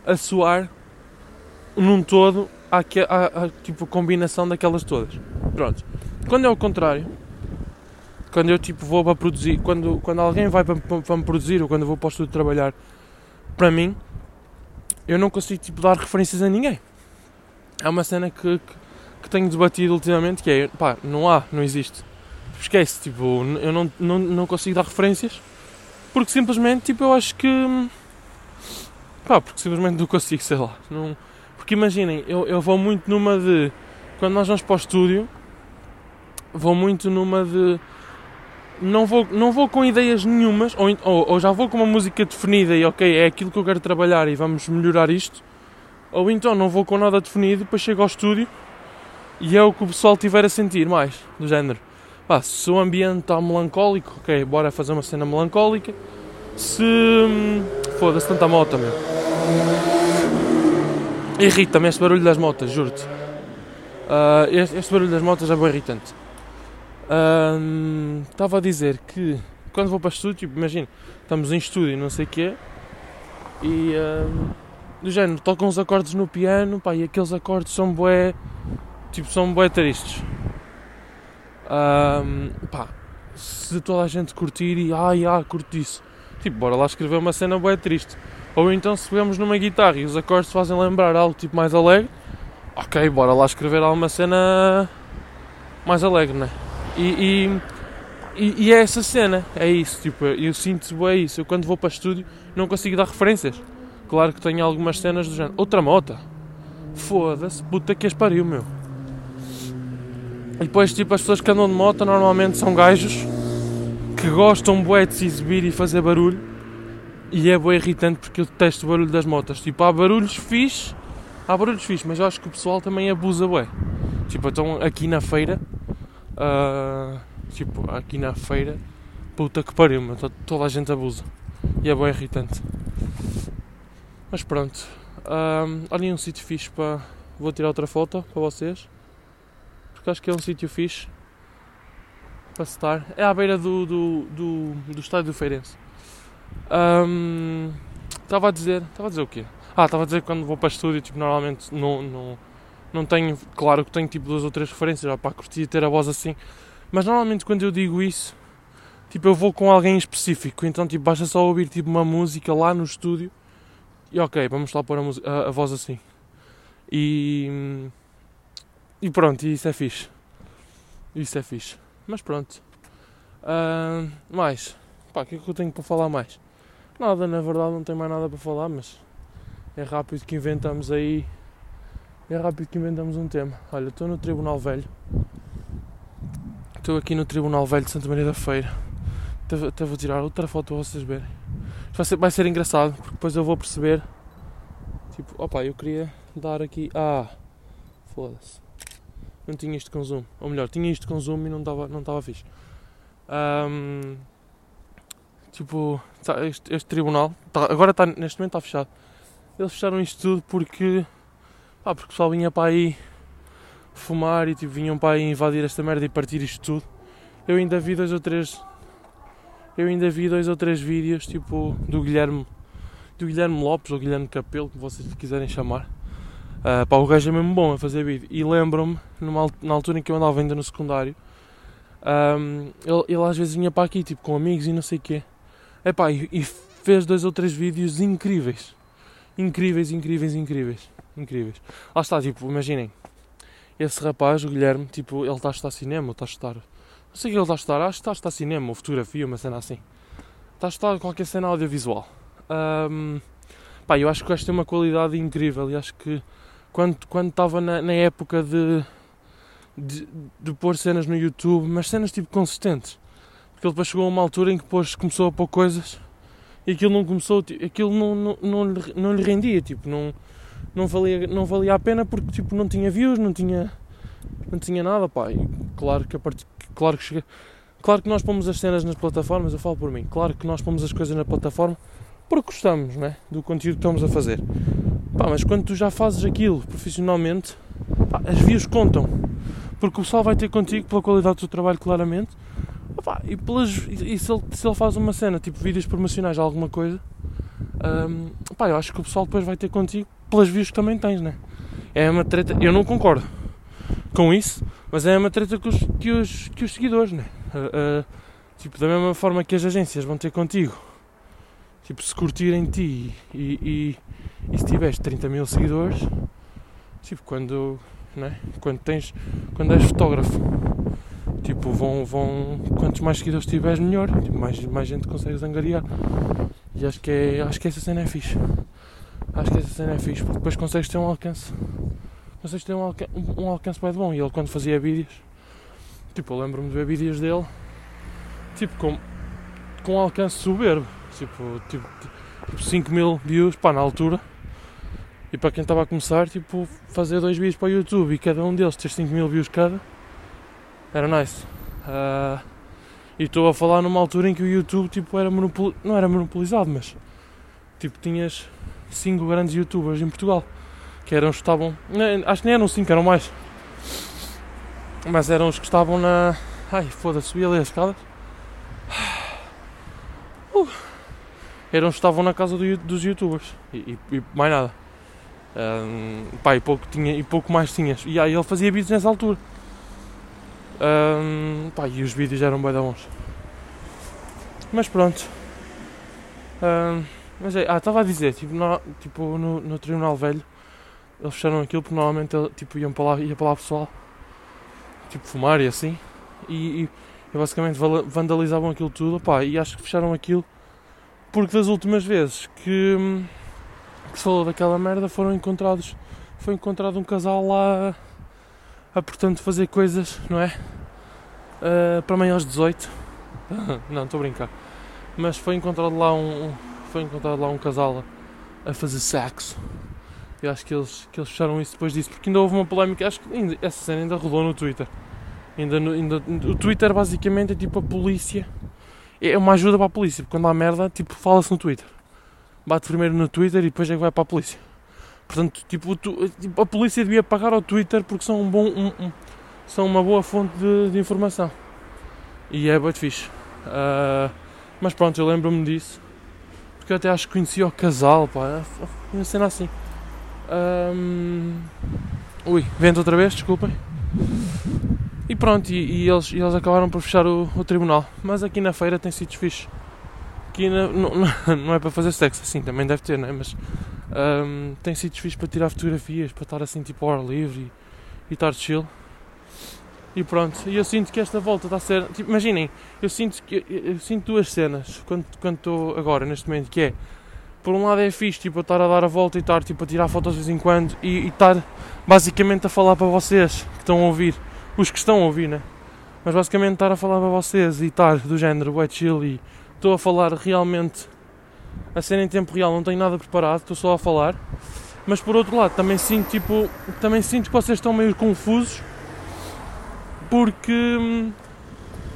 a soar num todo a, a, a tipo combinação daquelas todas. Pronto. Quando é o contrário, quando eu tipo vou para produzir, quando, quando alguém vai para, para, para me produzir ou quando eu vou para o estúdio trabalhar para mim, eu não consigo tipo dar referências a ninguém é uma cena que, que, que, tenho debatido ultimamente que é, pá, não há, não existe. Esquece, tipo, eu não, não, não consigo dar referências porque simplesmente, tipo, eu acho que pá, porque simplesmente não consigo, sei lá. Não, porque imaginem, eu, eu vou muito numa de quando nós vamos para o estúdio, vou muito numa de não vou, não vou com ideias nenhumas, ou, ou, ou já vou com uma música definida e ok, é aquilo que eu quero trabalhar e vamos melhorar isto ou então não vou com nada definido, depois chego ao estúdio e é o que o pessoal tiver a sentir mais, do género. Pá, se o ambiente está melancólico, ok, bora fazer uma cena melancólica. Se. Hum, foda-se, tanta moto, meu. Irrita-me este barulho das motas, juro-te. Uh, este, este, barulho das motas é bem irritante. Uh, estava a dizer que quando vou para estúdio, tipo, imagina, estamos em estúdio, não sei o quê, e. Uh, do género, tocam os acordes no piano, pá, e aqueles acordes são bué, tipo, são bué tristes. Um, pá, se toda a gente curtir e, ai, ah, curto isso, tipo, bora lá escrever uma cena bué triste. Ou então se pegamos numa guitarra e os acordes fazem lembrar algo tipo mais alegre, ok, bora lá escrever alguma cena mais alegre, né? E, e, e, é essa cena, é isso, tipo, eu sinto bué isso. Eu quando vou para estúdio não consigo dar referências Claro que tenho algumas cenas do género. Outra moto? Foda-se, puta que as pariu, meu. E depois, tipo, as pessoas que andam de moto normalmente são gajos que gostam bué de se exibir e fazer barulho. E é bué irritante porque eu detesto o barulho das motas. Tipo, há barulhos fixe, há barulhos fixe, mas eu acho que o pessoal também abusa bué. Tipo, então aqui na feira, uh, tipo, aqui na feira, puta que pariu, meu, toda a gente abusa. E é bué irritante. Mas pronto, uh, olhem um sítio fixe para... Vou tirar outra foto para vocês porque acho que é um sítio fixe para estar. É à beira do, do, do, do estádio do Feirense. Estava um, a dizer. Estava a dizer o quê? Ah, estava a dizer que quando vou para estúdio, tipo, normalmente não, não, não tenho. Claro que tenho tipo duas ou três referências para curtir ter a voz assim. Mas normalmente quando eu digo isso, tipo, eu vou com alguém específico. Então, tipo, basta só ouvir tipo uma música lá no estúdio. E ok, vamos lá pôr a, a, a voz assim. E e pronto, isso é fixe. Isso é fixe. Mas pronto. Uh, mais. Pá, o que é que eu tenho para falar mais? Nada, na verdade não tenho mais nada para falar, mas é rápido que inventamos aí. É rápido que inventamos um tema. Olha, estou no Tribunal Velho. Estou aqui no Tribunal Velho de Santa Maria da Feira. Até, até vou tirar outra foto para vocês verem. Vai ser, vai ser engraçado, porque depois eu vou perceber. Tipo, opa, eu queria dar aqui. Ah, foda-se não tinha isto com zoom. Ou melhor, tinha isto com zoom e não estava não tava fixe. Um, tipo, tá, este, este, tribunal, tá, agora está, neste momento está fechado. Eles fecharam isto tudo porque, pá, porque o pessoal vinha para aí fumar e tipo, vinham para aí invadir esta merda e partir isto tudo. Eu ainda vi dois ou três. Eu ainda vi dois ou três vídeos tipo do Guilherme do Guilherme Lopes ou Guilherme Capelo, que vocês quiserem chamar, Uh, pá, o gajo é mesmo bom a fazer vídeo. E lembro-me, na altura em que eu andava ainda no secundário, um, ele, ele, às vezes vinha para aqui, tipo, com amigos e não sei o quê. Epá, e, e fez dois ou três vídeos incríveis. Incríveis, incríveis, incríveis. Incríveis. Lá está, tipo, imaginem. Esse rapaz, o Guilherme, tipo, ele está a estudar cinema, ou está a estudar. Não sei o que ele está a estudar, acho que está a estudar cinema, ou fotografia, uma cena assim. Está a estudar qualquer cena audiovisual. Um, pá, eu acho que o gajo tem uma qualidade incrível e acho que quando, quando estava na, na época de, de, de, pôr cenas no YouTube, mas cenas tipo consistentes. Porque ele depois chegou a uma altura em que depois começou a pôr coisas e aquilo não começou, aquilo não, não, não, lhe, não lhe rendia, tipo, não, não, valia, não valia a pena porque tipo, não tinha views, não tinha, não tinha nada, pá. E claro que a part... claro que. Claro que nós pomos as cenas nas plataformas, eu falo por mim, claro que nós pomos as coisas na plataforma porque gostamos né, do conteúdo que estamos a fazer. Pá, mas quando tu já fazes aquilo profissionalmente, pá, as views contam. Porque o pessoal vai ter contigo pela qualidade do teu trabalho, claramente. E, pelas, e se, ele, se ele faz uma cena, tipo vídeos promocionais alguma coisa, pá, eu acho que o pessoal depois vai ter contigo pelas views que também tens, né? É uma treta. Eu não concordo com isso, mas é uma treta que os, que os, que os seguidores, né? Uh, uh, tipo, da mesma forma que as agências vão ter contigo, tipo, se curtirem ti e, e e se tiveres 30 mil seguidores, tipo, quando, né, quando tens, quando és fotógrafo, tipo, vão, vão, quantos mais seguidores tiveres, melhor, tipo, mais, mais gente consegues angariar. E acho que, é, acho que essa cena é fixe. Acho que essa cena é fixe, porque depois consegues ter um alcance, consegues ter um, alcance, um alcance bem bom. E ele, quando fazia vídeos, tipo, eu lembro-me de ver vídeos dele, tipo, com, com um alcance soberbo, tipo, tipo, tipo 5 mil views, pá, na altura e para quem estava a começar, tipo, fazer dois vídeos para o YouTube e cada um deles ter 5 mil views cada, era nice. Uh, e estou a falar numa altura em que o YouTube tipo, era monopol... não era monopolizado, mas tipo, tinhas 5 grandes youtubers em Portugal que eram estavam. Acho que nem eram 5, eram mais. Mas eram os que estavam na. Ai, foda-se, subi ali as escadas. Uh, eram estavam na casa do, dos youtubers e, e, e mais nada. Um, pá, e pouco, tinha, e pouco mais tinhas. E aí ele fazia vídeos nessa altura. Um, pá, e os vídeos eram bem bons. Mas pronto. Um, mas é, ah, estava a dizer, tipo, no, tipo no, no Tribunal Velho, eles fecharam aquilo porque normalmente tipo, iam para lá, ia para lá pessoal, tipo, fumar e assim. E, e, e basicamente vandalizavam aquilo tudo, pá, e acho que fecharam aquilo porque das últimas vezes que que se falou daquela merda foram encontrados. Foi encontrado um casal lá a, a portanto fazer coisas, não é? Uh, para maiores de 18. não, estou a brincar. Mas foi encontrado lá um. Foi encontrado lá um casal a, a fazer sexo. Eu acho que eles, que eles fecharam isso depois disso, porque ainda houve uma polémica, acho que ainda, essa cena ainda rodou no Twitter. Ainda, no, ainda o Twitter basicamente é tipo a polícia. É uma ajuda para a polícia, porque quando há merda, tipo, fala-se no Twitter. Bate primeiro no Twitter e depois é que vai para a polícia. Portanto, tipo, tu, tipo a polícia devia pagar ao Twitter porque são um bom. Um, um, são uma boa fonte de, de, informação. E é muito fixe. Uh, mas pronto, eu lembro-me disso. Porque eu até acho que conhecia o casal, pá. Uma cena assim. Um, ui, vento outra vez, desculpem. E pronto, e, e eles, e eles acabaram por fechar o, o, tribunal. Mas aqui na feira tem sítios fixe. Aqui na, não, não é para fazer sexo, assim também deve ter, não é? Mas um, tem sítios fixes para tirar fotografias, para estar assim tipo ao ar livre e, e estar chill. E pronto, e eu sinto que esta volta está a ser. Tipo, imaginem, eu sinto que eu, eu, sinto duas cenas quando estou agora, neste momento, que é por um lado é fixe, tipo, estar a dar a volta e estar tipo, a tirar fotos de vez em quando e, e estar basicamente a falar para vocês que estão a ouvir, os que estão a ouvir, né? Mas basicamente estar a falar para vocês e estar do género wet chill e estou a falar realmente a cena em tempo real, não tenho nada preparado, estou só a falar. Mas por outro lado, também sinto tipo, também sinto que vocês estão meio confusos porque hum,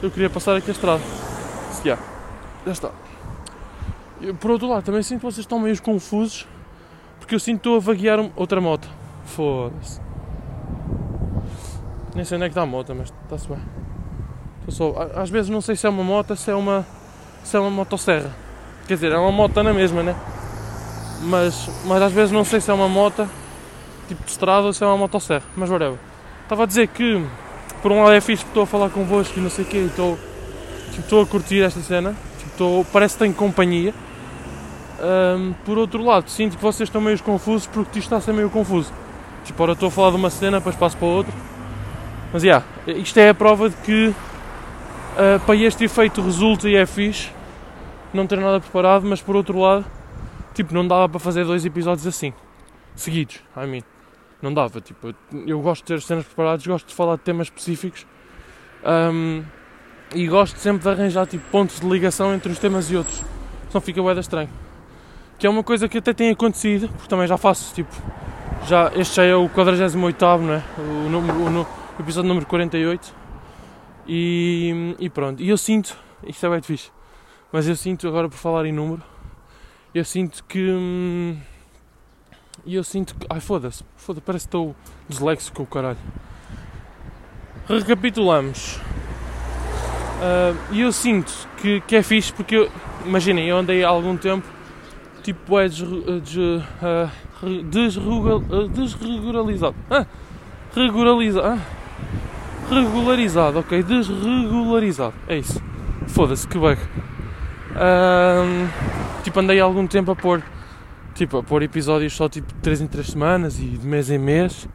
eu queria passar aqui a estrada. Se já, já está. Por outro lado, também sinto que vocês estão meio confusos porque eu sinto que estou a vaguear outra moto. Foda-se. Nem sei onde é que está a moto, mas está-se bem. Só, às vezes não sei se é uma moto, se é uma, se é uma motosserra. Quer dizer, é uma moto na mesma, né? Mas, mas às vezes não sei se é uma moto tipo de estrada ou se é uma motosserra. Mas whatever. Estava a dizer que por um lado é fixe porque estou a falar convosco e não sei o quê, estou, tipo, estou a curtir esta cena. Tipo, estou, parece que tenho companhia. Um, por outro lado, sinto que vocês estão meio confusos porque isto está a ser meio confuso. Tipo, ora estou a falar de uma cena, depois passo para outra. Mas yeah, isto é a prova de que uh, para este efeito resulta e é fixe não ter nada preparado, mas por outro lado, tipo, não dava para fazer dois episódios assim, seguidos, I mean. Não dava, tipo, eu, gosto de ter cenas preparadas, gosto de falar de temas específicos um, e gosto sempre de arranjar tipo, pontos de ligação entre uns temas e outros, senão fica bué estranho que é uma coisa que até tem acontecido, porque também já faço, tipo, já, este já é o 48 não é? O, número, o, episódio número 48. E, e pronto, e eu sinto, isto é bem fixe, mas eu sinto, agora por falar em número, eu sinto que. Hum, e eu sinto que. Ai foda-se, foda parece que estou disléxico com o caralho. Recapitulamos. Uh, e eu sinto que, que é fixe porque eu. Imaginem, eu andei há algum tempo tipo é uh, desregularizado. Ah, regularizado. Ah, regularizado, ok, desregularizado. É isso. Foda-se, que bug. Um, tipo, andei algum tempo a pôr tipo, a pôr episódios só tipo de 3 em 3 semanas e de mês em mês.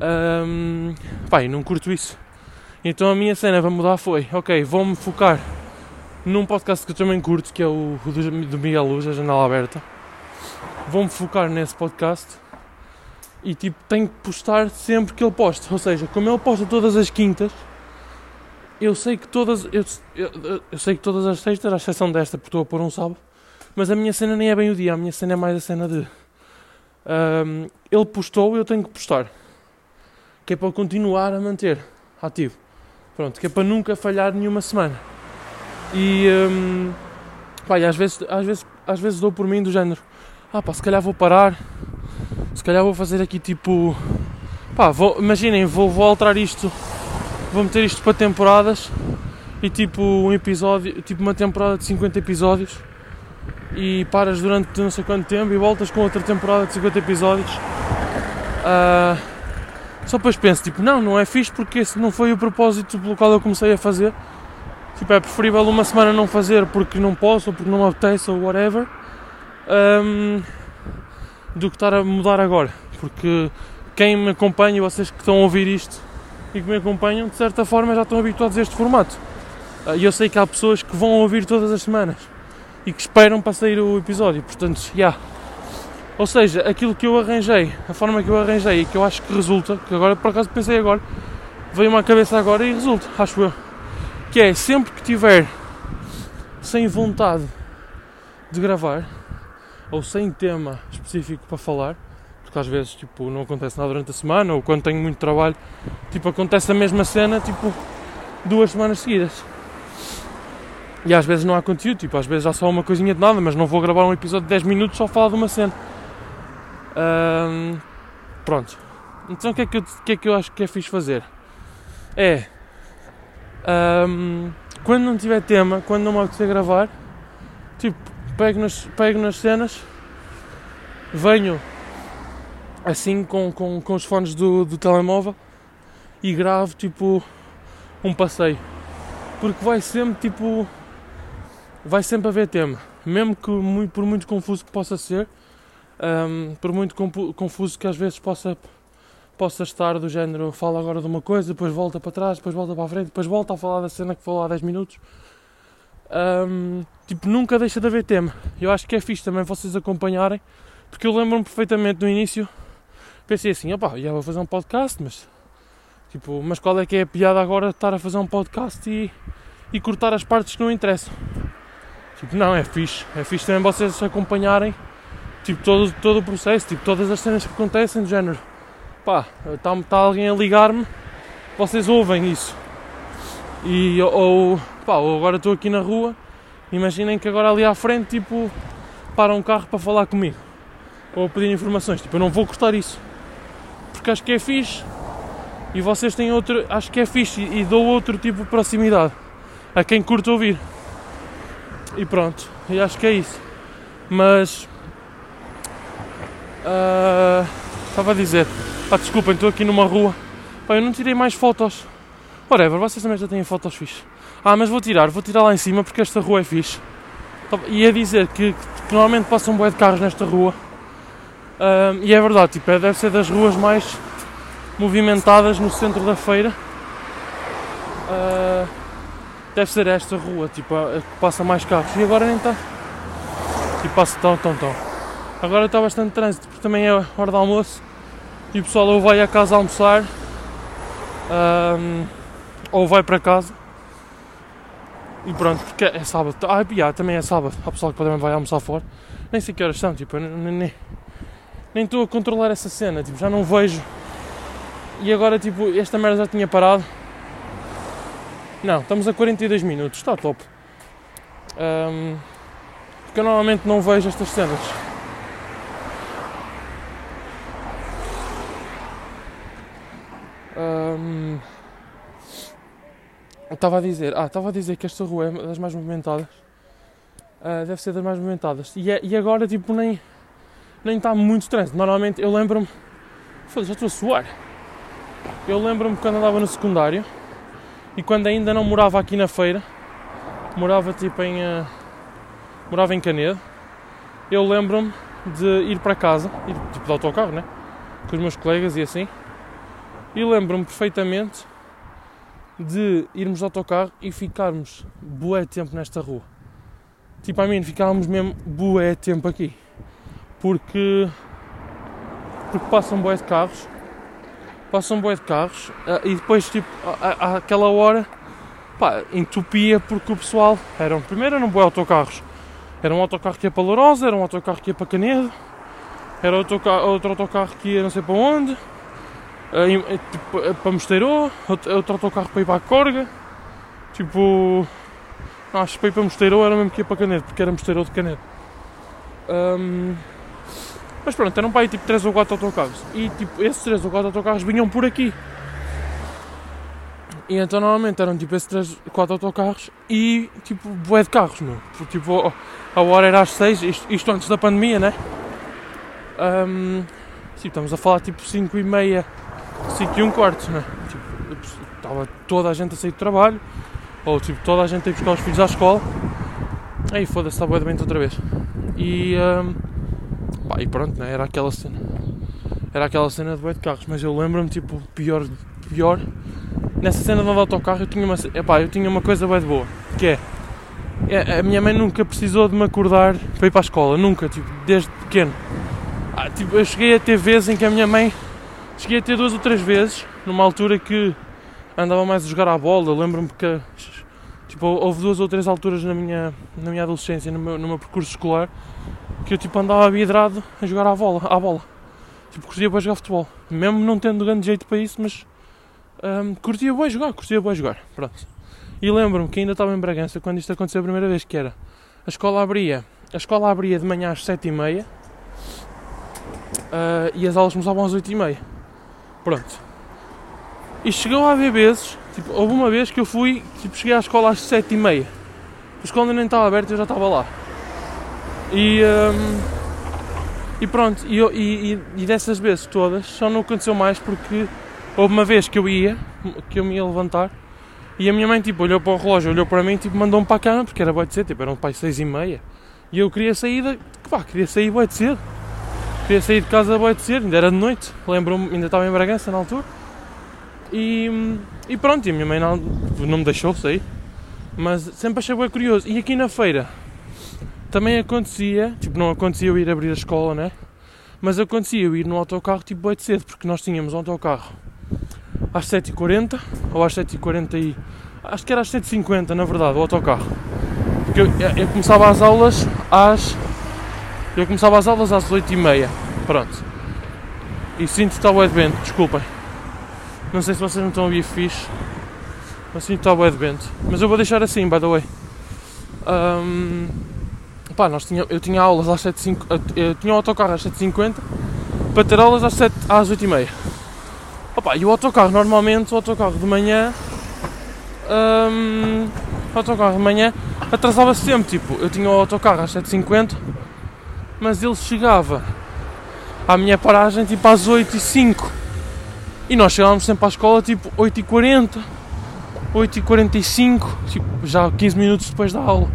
Um, e não curto isso. Então a minha cena para mudar foi, ok, vou-me focar num podcast que eu também curto, que é o, o do Miguel Luz, a Janela Aberta. Vou-me focar nesse podcast e tipo, tenho que postar sempre que ele posta. Ou seja, como ele posta todas as quintas, eu sei que todas. Eu, eu, eu sei que todas as sextas, à exceção desta, porque estou a pôr um sábado, mas a minha cena nem é bem o dia, a minha cena é mais a cena de. Um, ele postou, eu tenho que postar. Que é para continuar a manter ativo. Pronto, que é para nunca falhar nenhuma semana. E, um, pá, e às, vezes, às, vezes, às vezes dou por mim do género: ah, pá, se calhar vou parar, se calhar vou fazer aqui tipo. Pá, vou, imaginem, vou, vou alterar isto, vou meter isto para temporadas e tipo um episódio, tipo uma temporada de 50 episódios e paras durante não sei quanto tempo e voltas com outra temporada de 50 episódios. Uh, só depois penso, tipo, não, não é fixe porque esse não foi o propósito pelo qual eu comecei a fazer. Tipo, é preferível uma semana não fazer porque não posso ou porque não me apetece ou whatever um, do que estar a mudar agora. Porque quem me acompanha, vocês que estão a ouvir isto e que me acompanham, de certa forma já estão habituados a este formato. Ah, e eu sei que há pessoas que vão ouvir todas as semanas e que esperam para sair o episódio. Portanto, já. Yeah. Ou seja, aquilo que eu arranjei, a forma que eu arranjei e que eu acho que resulta, que agora por acaso pensei agora, veio-me à cabeça agora e resulta, acho eu. Que é sempre que tiver sem vontade de gravar, ou sem tema específico para falar, porque às vezes tipo, não acontece nada durante a semana, ou quando tenho muito trabalho, tipo, acontece a mesma cena, tipo, duas semanas seguidas. E às vezes não há conteúdo, tipo, às vezes há só uma coisinha de nada, mas não vou gravar um episódio de 10 minutos só falar de uma cena. pronto. Então o que, é que, eu, que é que eu acho que é fixe fazer? É. quando não tiver tema, quando não me apetecer gravar, tipo, pego nas, pego nas cenas, venho assim com, com, com os fones do, do telemóvel e gravo tipo um passeio. Porque vai sempre tipo. Vai sempre haver tema. Mesmo que muito, por muito confuso que possa ser, um, por muito confuso que às vezes possa, possa estar do género, fala agora de uma coisa, depois volta para trás, depois volta para a frente, depois volta a falar da cena que falou há 10 minutos. Um, tipo, nunca deixa de haver tema. Eu acho que é fixe também vocês acompanharem, porque eu lembro-me perfeitamente no início, pensei assim, opá, já vou fazer um podcast, mas tipo, mas qual é que é a piada agora de estar a fazer um podcast e, e cortar as partes que não interessam? Tipo, não, é fixe, é fixe também vocês acompanharem tipo, todo, todo o processo, tipo, todas as cenas que acontecem do género. Pá, está tá alguém a ligar-me, vocês ouvem isso. E, ou, pá, ou agora estou aqui na rua, imaginem que agora ali à frente, tipo, para um carro para falar comigo. Ou pedir informações, tipo, eu não vou cortar isso. Porque acho que é fixe. E vocês têm outro, acho que é fixe e, dou outro tipo de proximidade a quem curte ouvir. E pronto, e acho que é isso. Mas Uh, estava a dizer, pá, desculpem, estou aqui numa rua. Pá, eu não tirei mais fotos. Whatever, vocês também já têm fotos fixe. Ah, mas vou tirar, vou tirar lá em cima porque esta rua é fixe. E a dizer que, que, normalmente passam um bué de carros nesta rua. E é verdade, tipo, é, deve ser das ruas mais movimentadas no centro da feira. Uh, deve ser esta rua, tipo, a, a que passa mais carros. E agora nem está. E passa tão, tão, tão. Agora está bastante trânsito porque também é hora de almoço e o pessoal ou vai a casa almoçar ou vai para casa e pronto, porque é sábado. Ah, yeah, também é sábado. Há pessoal que também vai almoçar fora. Nem sei que horas são, tipo, nem estou a controlar essa cena, tipo, já não vejo. E agora, tipo, esta merda já tinha parado. Não, estamos a 42 minutos, está top. Um, porque eu normalmente não vejo estas cenas. Estava a dizer, ah, estava a dizer que esta rua é das mais movimentadas. Uh, deve ser das mais movimentadas. E, é, e agora, tipo, nem, nem está muito trânsito. Normalmente, eu lembro-me. Foda-se, já estou a suar. Eu lembro-me quando andava no secundário e quando ainda não morava aqui na feira, morava tipo em. Uh, morava em Canedo. Eu lembro-me de ir para casa, tipo de autocarro, né? Com os meus colegas e assim. E lembro-me perfeitamente de irmos de autocarro e ficarmos bué tempo nesta rua. Tipo, a mim, ficávamos mesmo bué tempo aqui. Porque, porque passam bué de carros, passam bué de carros eh, e depois, tipo, àquela hora, pá, entupia porque o pessoal, eram, primeiro eram bué autocarros. Era um autocarro que ia para Lourosa, era um autocarro que ia para Canedo, era outro, outro autocarro que ia não sei para onde, tipo, uh, para Mosteiro, outro, outro autocarro para ir para a Corga. Tipo, acho que para ir para Mosteiro era mesmo que ia para Canedo, porque era Mosteiro de Canedo. Um, mas pronto, eram para aí tipo 3 ou 4 autocarros. E tipo, esses 3 ou 4 autocarros vinham por aqui. E então normalmente eram tipo esses 3, 4 autocarros e tipo bué de carros, meu. Porque, tipo, a hora era às 6, isto, isto antes da pandemia, né? Um, tipo, estamos a falar tipo 5 e meia 5 e um quarto, né? Tipo, estava toda a gente a sair do trabalho, ou tipo, toda a gente a ir buscar os filhos à escola. Aí foda-se, está de outra vez. E, um, pá, e pronto, né? Era aquela cena. Era aquela cena de boi de carros, mas eu lembro-me, tipo, pior, pior. Nessa cena de andar de autocarro eu tinha uma, epá, eu tinha uma coisa bem boa, que é, é, a minha mãe nunca precisou de me acordar para ir para a escola, nunca, tipo, desde pequeno. Ah, tipo, eu cheguei a ter vezes em que a minha mãe. Cheguei a ter duas ou três vezes, numa altura que andava mais a jogar à bola. Lembro-me que. Tipo, houve duas ou três alturas na minha, na minha adolescência, no meu, no meu percurso escolar, que eu tipo andava vidrado a jogar à bola. À bola. Tipo, curtia bem jogar futebol. Mesmo não tendo grande jeito para isso, mas. Um, curtia bem jogar, curtia bem jogar. Pronto. E lembro-me que ainda estava em Bragança quando isto aconteceu a primeira vez, que era. A escola abria. A escola abria de manhã às sete e meia uh, e as aulas começavam às 8 e meia. Pronto. E chegou a haver vezes, tipo, houve uma vez que eu fui, tipo, cheguei à escola às 7 e meia. A ainda nem estava aberta eu já estava lá. E, um, e pronto, e, e, e, dessas vezes todas só não aconteceu mais porque houve uma vez que eu ia, que eu me ia levantar e a minha mãe tipo, olhou para o relógio, olhou para mim e tipo, mandou-me para a cama porque era boa de cedo, tipo, eram pai 6 e meia. E eu queria sair, pá, queria sair boa de cedo. Queria sair de casa bem cedo, ainda era de noite, lembro-me, ainda estava em Bragança na altura. E, e pronto, e a minha mãe não, não me deixou sair. Mas sempre achei bem curioso. E aqui na feira também acontecia, tipo, não acontecia eu ir abrir a escola, né? Mas acontecia eu ir no autocarro tipo bem cedo, porque nós tínhamos um autocarro às 7h40 ou às 7h40 e. Acho que era às 7h50 na verdade, o autocarro. Porque eu, eu começava as aulas às eu começava as aulas às 8h30. Pronto. E sinto que está o vento, desculpem. Não sei se vocês não estão a ouvir fixe. Mas sinto que está o vento. Mas eu vou deixar assim, by the way. Um, pá, nós tinha, eu tinha aulas às 7h50. Eu tinha o autocarro às 7h50 para ter aulas às, 7, às 8h30. Opa, e o autocarro, normalmente, o autocarro de manhã. Um, o autocarro de manhã atrasava-se sempre. Tipo, eu tinha o autocarro às 7h50 mas ele chegava à minha paragem tipo às 8 e 05 e nós chegávamos sempre à escola tipo 8 e 40 8 e 45 tipo, já 15 minutos depois da aula.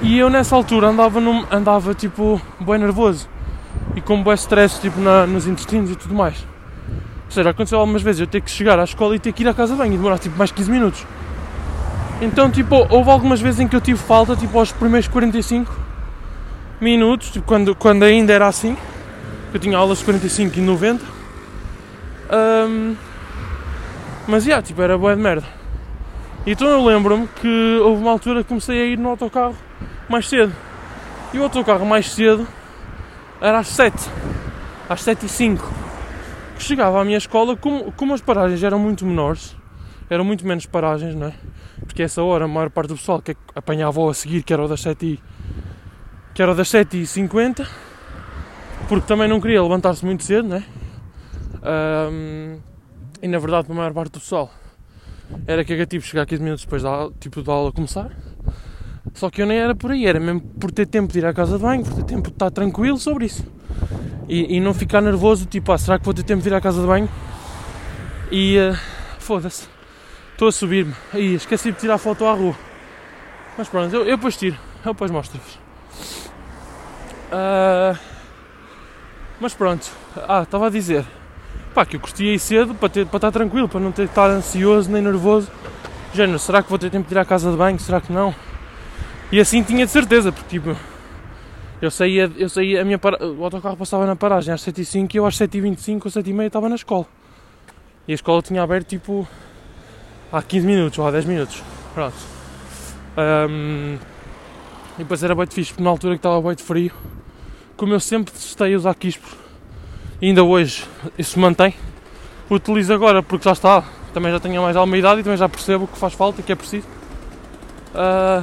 E eu nessa altura andava, num, andava tipo bem nervoso e com bem stress tipo na, nos intestinos e tudo mais. Ou seja, aconteceu algumas vezes eu ter que chegar à escola e ter que ir à casa bem e demorar tipo mais 15 minutos. Então tipo houve algumas vezes em que eu tive falta tipo aos primeiros 45 minutos, tipo, quando, quando ainda era assim. Eu tinha aulas de 45 e 90. Um, mas, yeah, tipo, era boa de merda. Então eu lembro-me que houve uma altura que comecei a ir no autocarro mais cedo. E o autocarro mais cedo era às 7. Às 7 e 5. Que chegava à minha escola, como, como as paragens eram muito menores, eram muito menos paragens, não é? Porque essa hora a maior parte do pessoal que apanhava a seguir, que era o das 7 e que era das 7h50, porque também não queria levantar-se muito cedo, né? Um, e na verdade, para a maior parte do pessoal, era cagativo chegar 15 minutos depois da, tipo, da aula começar. Só que eu nem era por aí, era mesmo por ter tempo de ir à casa de banho, por ter tempo de estar tranquilo sobre isso. E, e não ficar nervoso, tipo, ah, será que vou ter tempo de ir à casa de banho? E uh, foda-se, estou a subir-me. Aí, esqueci de tirar a foto à rua. Mas pronto, eu, eu depois tiro, eu depois mostro-vos. Uh, mas pronto, ah, estava a dizer pá, que eu curtia ir cedo para, ter, para estar tranquilo, para não ter que estar ansioso nem nervoso. Género, será que vou ter tempo de ir à casa de banho? Será que não? E assim tinha de certeza, porque tipo, eu saía, eu saía a minha para... o autocarro passava na paragem às 7h05 e eu às 7h25 ou 7h30 estava na escola. E a escola tinha aberto tipo há 15 minutos ou há 10 minutos. Pronto. Um, e depois era bem fixe, porque na altura que estava de frio, como eu sempre testei usar quispos, ainda hoje isso mantém, utilizo agora porque já está, também já tenho mais alguma idade e também já percebo que faz falta e que é preciso. Uh,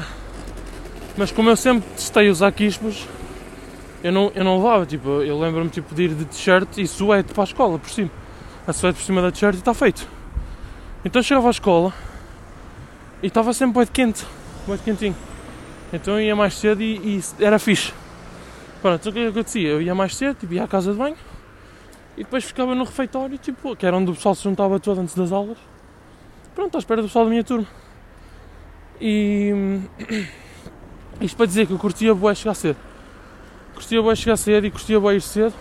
mas como eu sempre testei usar quispos, eu não, eu não levava, tipo, eu lembro-me tipo, de ir de t-shirt e suéte para a escola por cima. A suéte por cima da t-shirt e está feito. Então chegava à escola e estava sempre muito quente, muito quentinho. Então ia mais cedo e, e era fixe. Pronto, o que acontecia? Eu ia mais cedo, tipo, ia à casa de banho e depois ficava no refeitório, tipo, que era onde o pessoal se juntava todo antes das aulas. Pronto, à espera do pessoal da minha turma. E isto para dizer que eu curtia boa chegar cedo. Curtia boa chegar cedo e curtia boa ir cedo.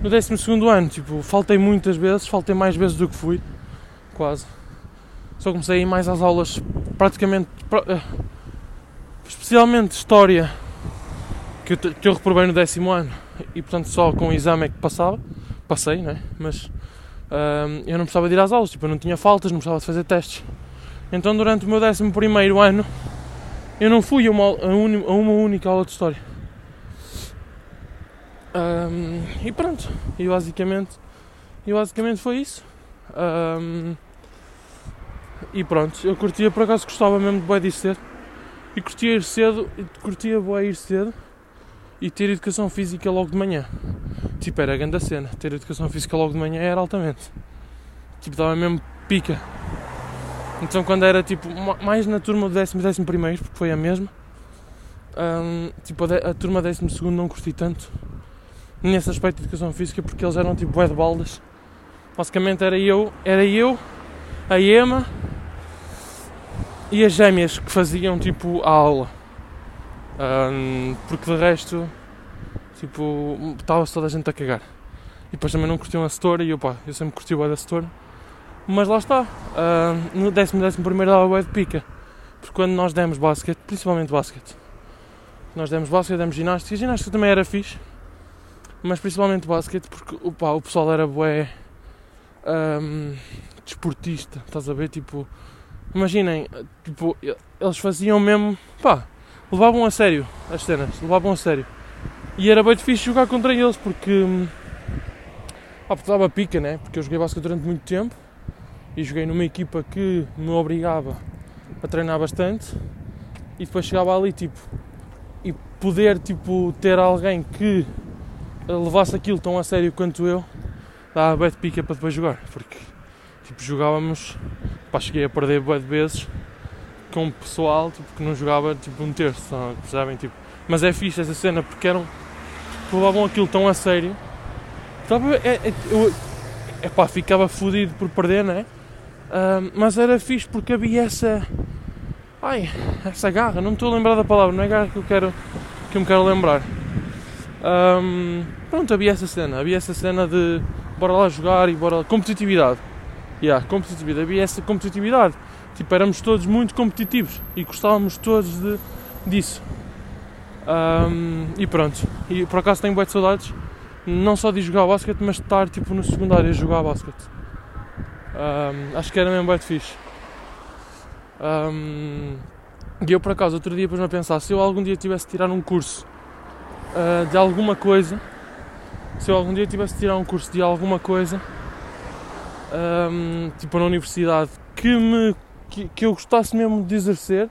No 12 ano, tipo, faltei muitas vezes, faltei mais vezes do que fui, quase. Só comecei a ir mais às aulas praticamente. Eh, especialmente História que eu, que eu reprovei no décimo ano, e portanto só com o exame é que passava. Passei, né? Mas eu não precisava de ir às aulas, tipo, eu não tinha faltas, não precisava de fazer testes. Então durante o meu 11 ano eu não fui a uma, a uma única aula de História. Um, e pronto, e basicamente, e basicamente foi isso. Um, e pronto, eu curtia, por acaso gostava mesmo de boa ir cedo. E curtia ir cedo, curtia boa ir cedo e ter educação física logo de manhã. Tipo, era a grande cena. Ter educação física logo de manhã era altamente. Tipo, dava mesmo pica. Então, quando era tipo, mais na turma do décimo décimo primeiro, porque foi a mesma, um, tipo, a, a turma décimo segundo não curti tanto nesse aspecto de educação física porque eles eram tipo bué de baldas. Basicamente era eu, era eu, a Ema e as gêmeas que faziam tipo a aula. Um, porque de resto, tipo, estava-se toda a gente a cagar. E depois também não curtiam a setora e eu eu sempre curti o da setora. Mas lá está, no décimo, décimo primeiro dava o de pica. Porque quando nós demos basquete, principalmente basquete, nós demos basquete, demos ginástica, a ginástica também era fixe, mas principalmente basquete porque opa, o pessoal era bué um, desportista, estás a ver? Tipo, imaginem, tipo, eles faziam mesmo, pá, levavam a sério as cenas, levavam a sério. E era bem difícil jogar contra eles porque, pá, porque dava pica, né? Porque eu joguei basquete durante muito tempo e joguei numa equipa que me obrigava a treinar bastante e depois chegava ali, tipo, e poder, tipo, ter alguém que levasse aquilo tão a sério quanto eu, dava de pica para depois jogar, porque tipo, jogávamos, pá, cheguei a perder de vezes com pessoal tipo, que não jogava tipo um terço, percebem? Tipo, mas é fixe essa cena porque eram, tipo, levavam aquilo tão a sério, então, é, é, eu, ficava fodido por perder, né? Uh, mas era fixe porque havia essa. Ai, essa garra, não me estou a lembrar da palavra, não é garra que eu quero que eu me quero lembrar. Um, pronto, havia essa cena, havia essa cena de bora lá jogar e bora. competitividade. Yeah, competitividade, havia essa competitividade. Tipo, éramos todos muito competitivos e gostávamos todos de, disso. Um, e pronto, e por acaso tenho boas saudades, não só de jogar basquete, mas de estar tipo, no secundário a jogar basquete. Um, acho que era mesmo bem fixe. Um, e eu por acaso outro dia depois me a pensar, se eu algum dia tivesse de tirar um curso uh, de alguma coisa, se eu algum dia tivesse de tirar um curso de alguma coisa, um, tipo na universidade, que, me, que, que, eu gostasse mesmo de exercer,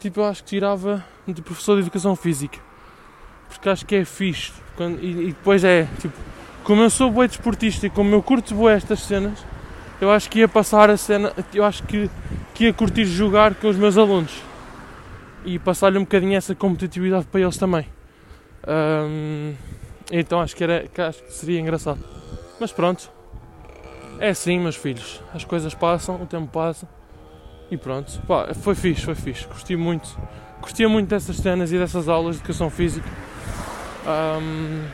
tipo eu acho que tirava de professor de Educação Física. Porque acho que é fixe. Quando, e, e, depois é, tipo, como eu sou boi desportista e como eu curto boi estas cenas, eu acho que ia passar a cena, eu acho que, que ia curtir jogar com os meus alunos. E passar-lhe um bocadinho essa competitividade para eles também. Então acho que, era, acho que seria engraçado. Mas pronto. É assim, meus filhos. As coisas passam, o tempo passa. E pronto. Pá, foi fixe, foi fixe. Gostei muito. Gostei muito dessas cenas e dessas aulas de educação física. Um,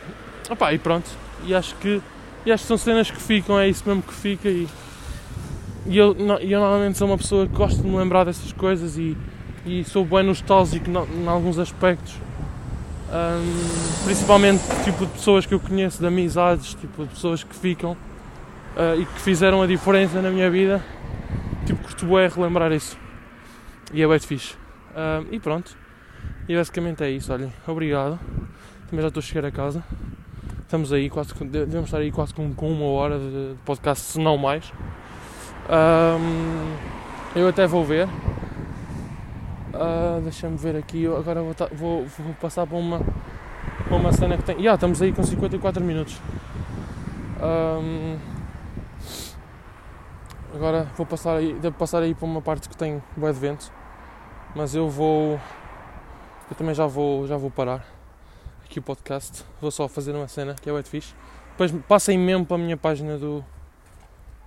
opá, e pronto. E acho que e acho que são cenas que ficam, é isso mesmo que fica e, e eu, eu normalmente sou uma pessoa que gosto de me lembrar dessas coisas e, e sou bem nostálgico em alguns aspectos um, principalmente tipo de pessoas que eu conheço, de amizades, tipo de pessoas que ficam uh, e que fizeram a diferença na minha vida. Tipo, curto é relembrar isso. E é bem fixe. Um, e pronto. E basicamente é isso, olhem. Obrigado. Também já estou a chegar a casa. Estamos aí, quase, devemos estar aí quase com, com uma hora de podcast, se não mais. Um, eu até vou ver. Uh, Deixa-me ver aqui, eu agora vou, vou, vou, passar para uma, uma cena que tem. Já, yeah, estamos aí com 54 minutos. Um, agora vou passar aí, devo passar aí para uma parte que tem bué de vento, mas eu vou. Eu também já vou, já vou parar aqui o podcast. Vou só fazer uma cena que é bué de fixe. Depois passem mesmo para a minha página do,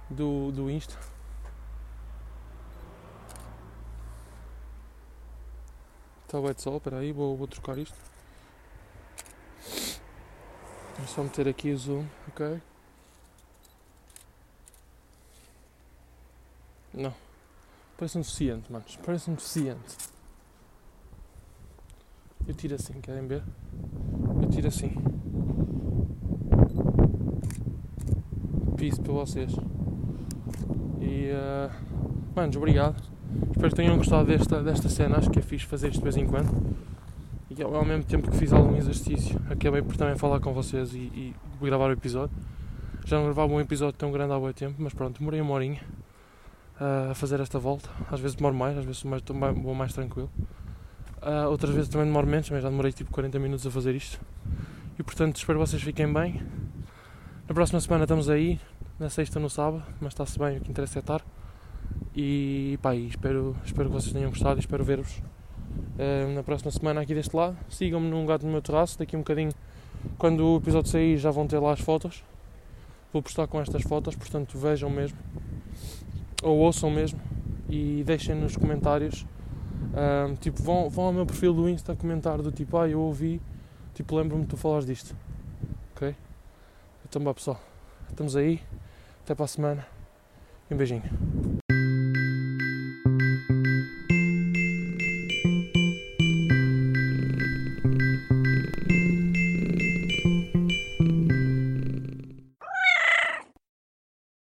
do, do Insta Está o de sol, espera aí, vou, vou trocar isto. É só meter aqui o zoom, ok? Não. Parece um suficiente, manos. Parece um suficiente. Eu tiro assim, querem ver? Eu tiro assim. Piso para vocês. E. Uh, manos, obrigado. Espero que tenham gostado desta, desta cena. Acho que é fixe fazer isto de vez em quando. E ao, ao mesmo tempo que fiz algum exercício, acabei por também falar com vocês e, e gravar o episódio. Já não gravava um episódio tão grande há muito tempo, mas pronto, demorei uma horinha a fazer esta volta. Às vezes demoro mais, às vezes mais, vou mais tranquilo. Uh, outras vezes também demoro menos, mas já demorei tipo 40 minutos a fazer isto. E portanto espero que vocês fiquem bem. Na próxima semana estamos aí, na sexta no sábado, mas está-se bem, o que interessa é estar. E pá, espero, espero que vocês tenham gostado e espero ver-vos uh, na próxima semana aqui deste lado. Sigam-me num gato no meu terraço, daqui um bocadinho, quando o episódio sair, já vão ter lá as fotos. Vou postar com estas fotos, portanto vejam mesmo, ou ouçam mesmo, e deixem nos comentários. Uh, tipo, vão, vão ao meu perfil do Insta comentar do tipo, ah, eu ouvi, tipo, lembro-me de tu falares disto. Ok? Então, vá pessoal, estamos aí, até para a semana um beijinho.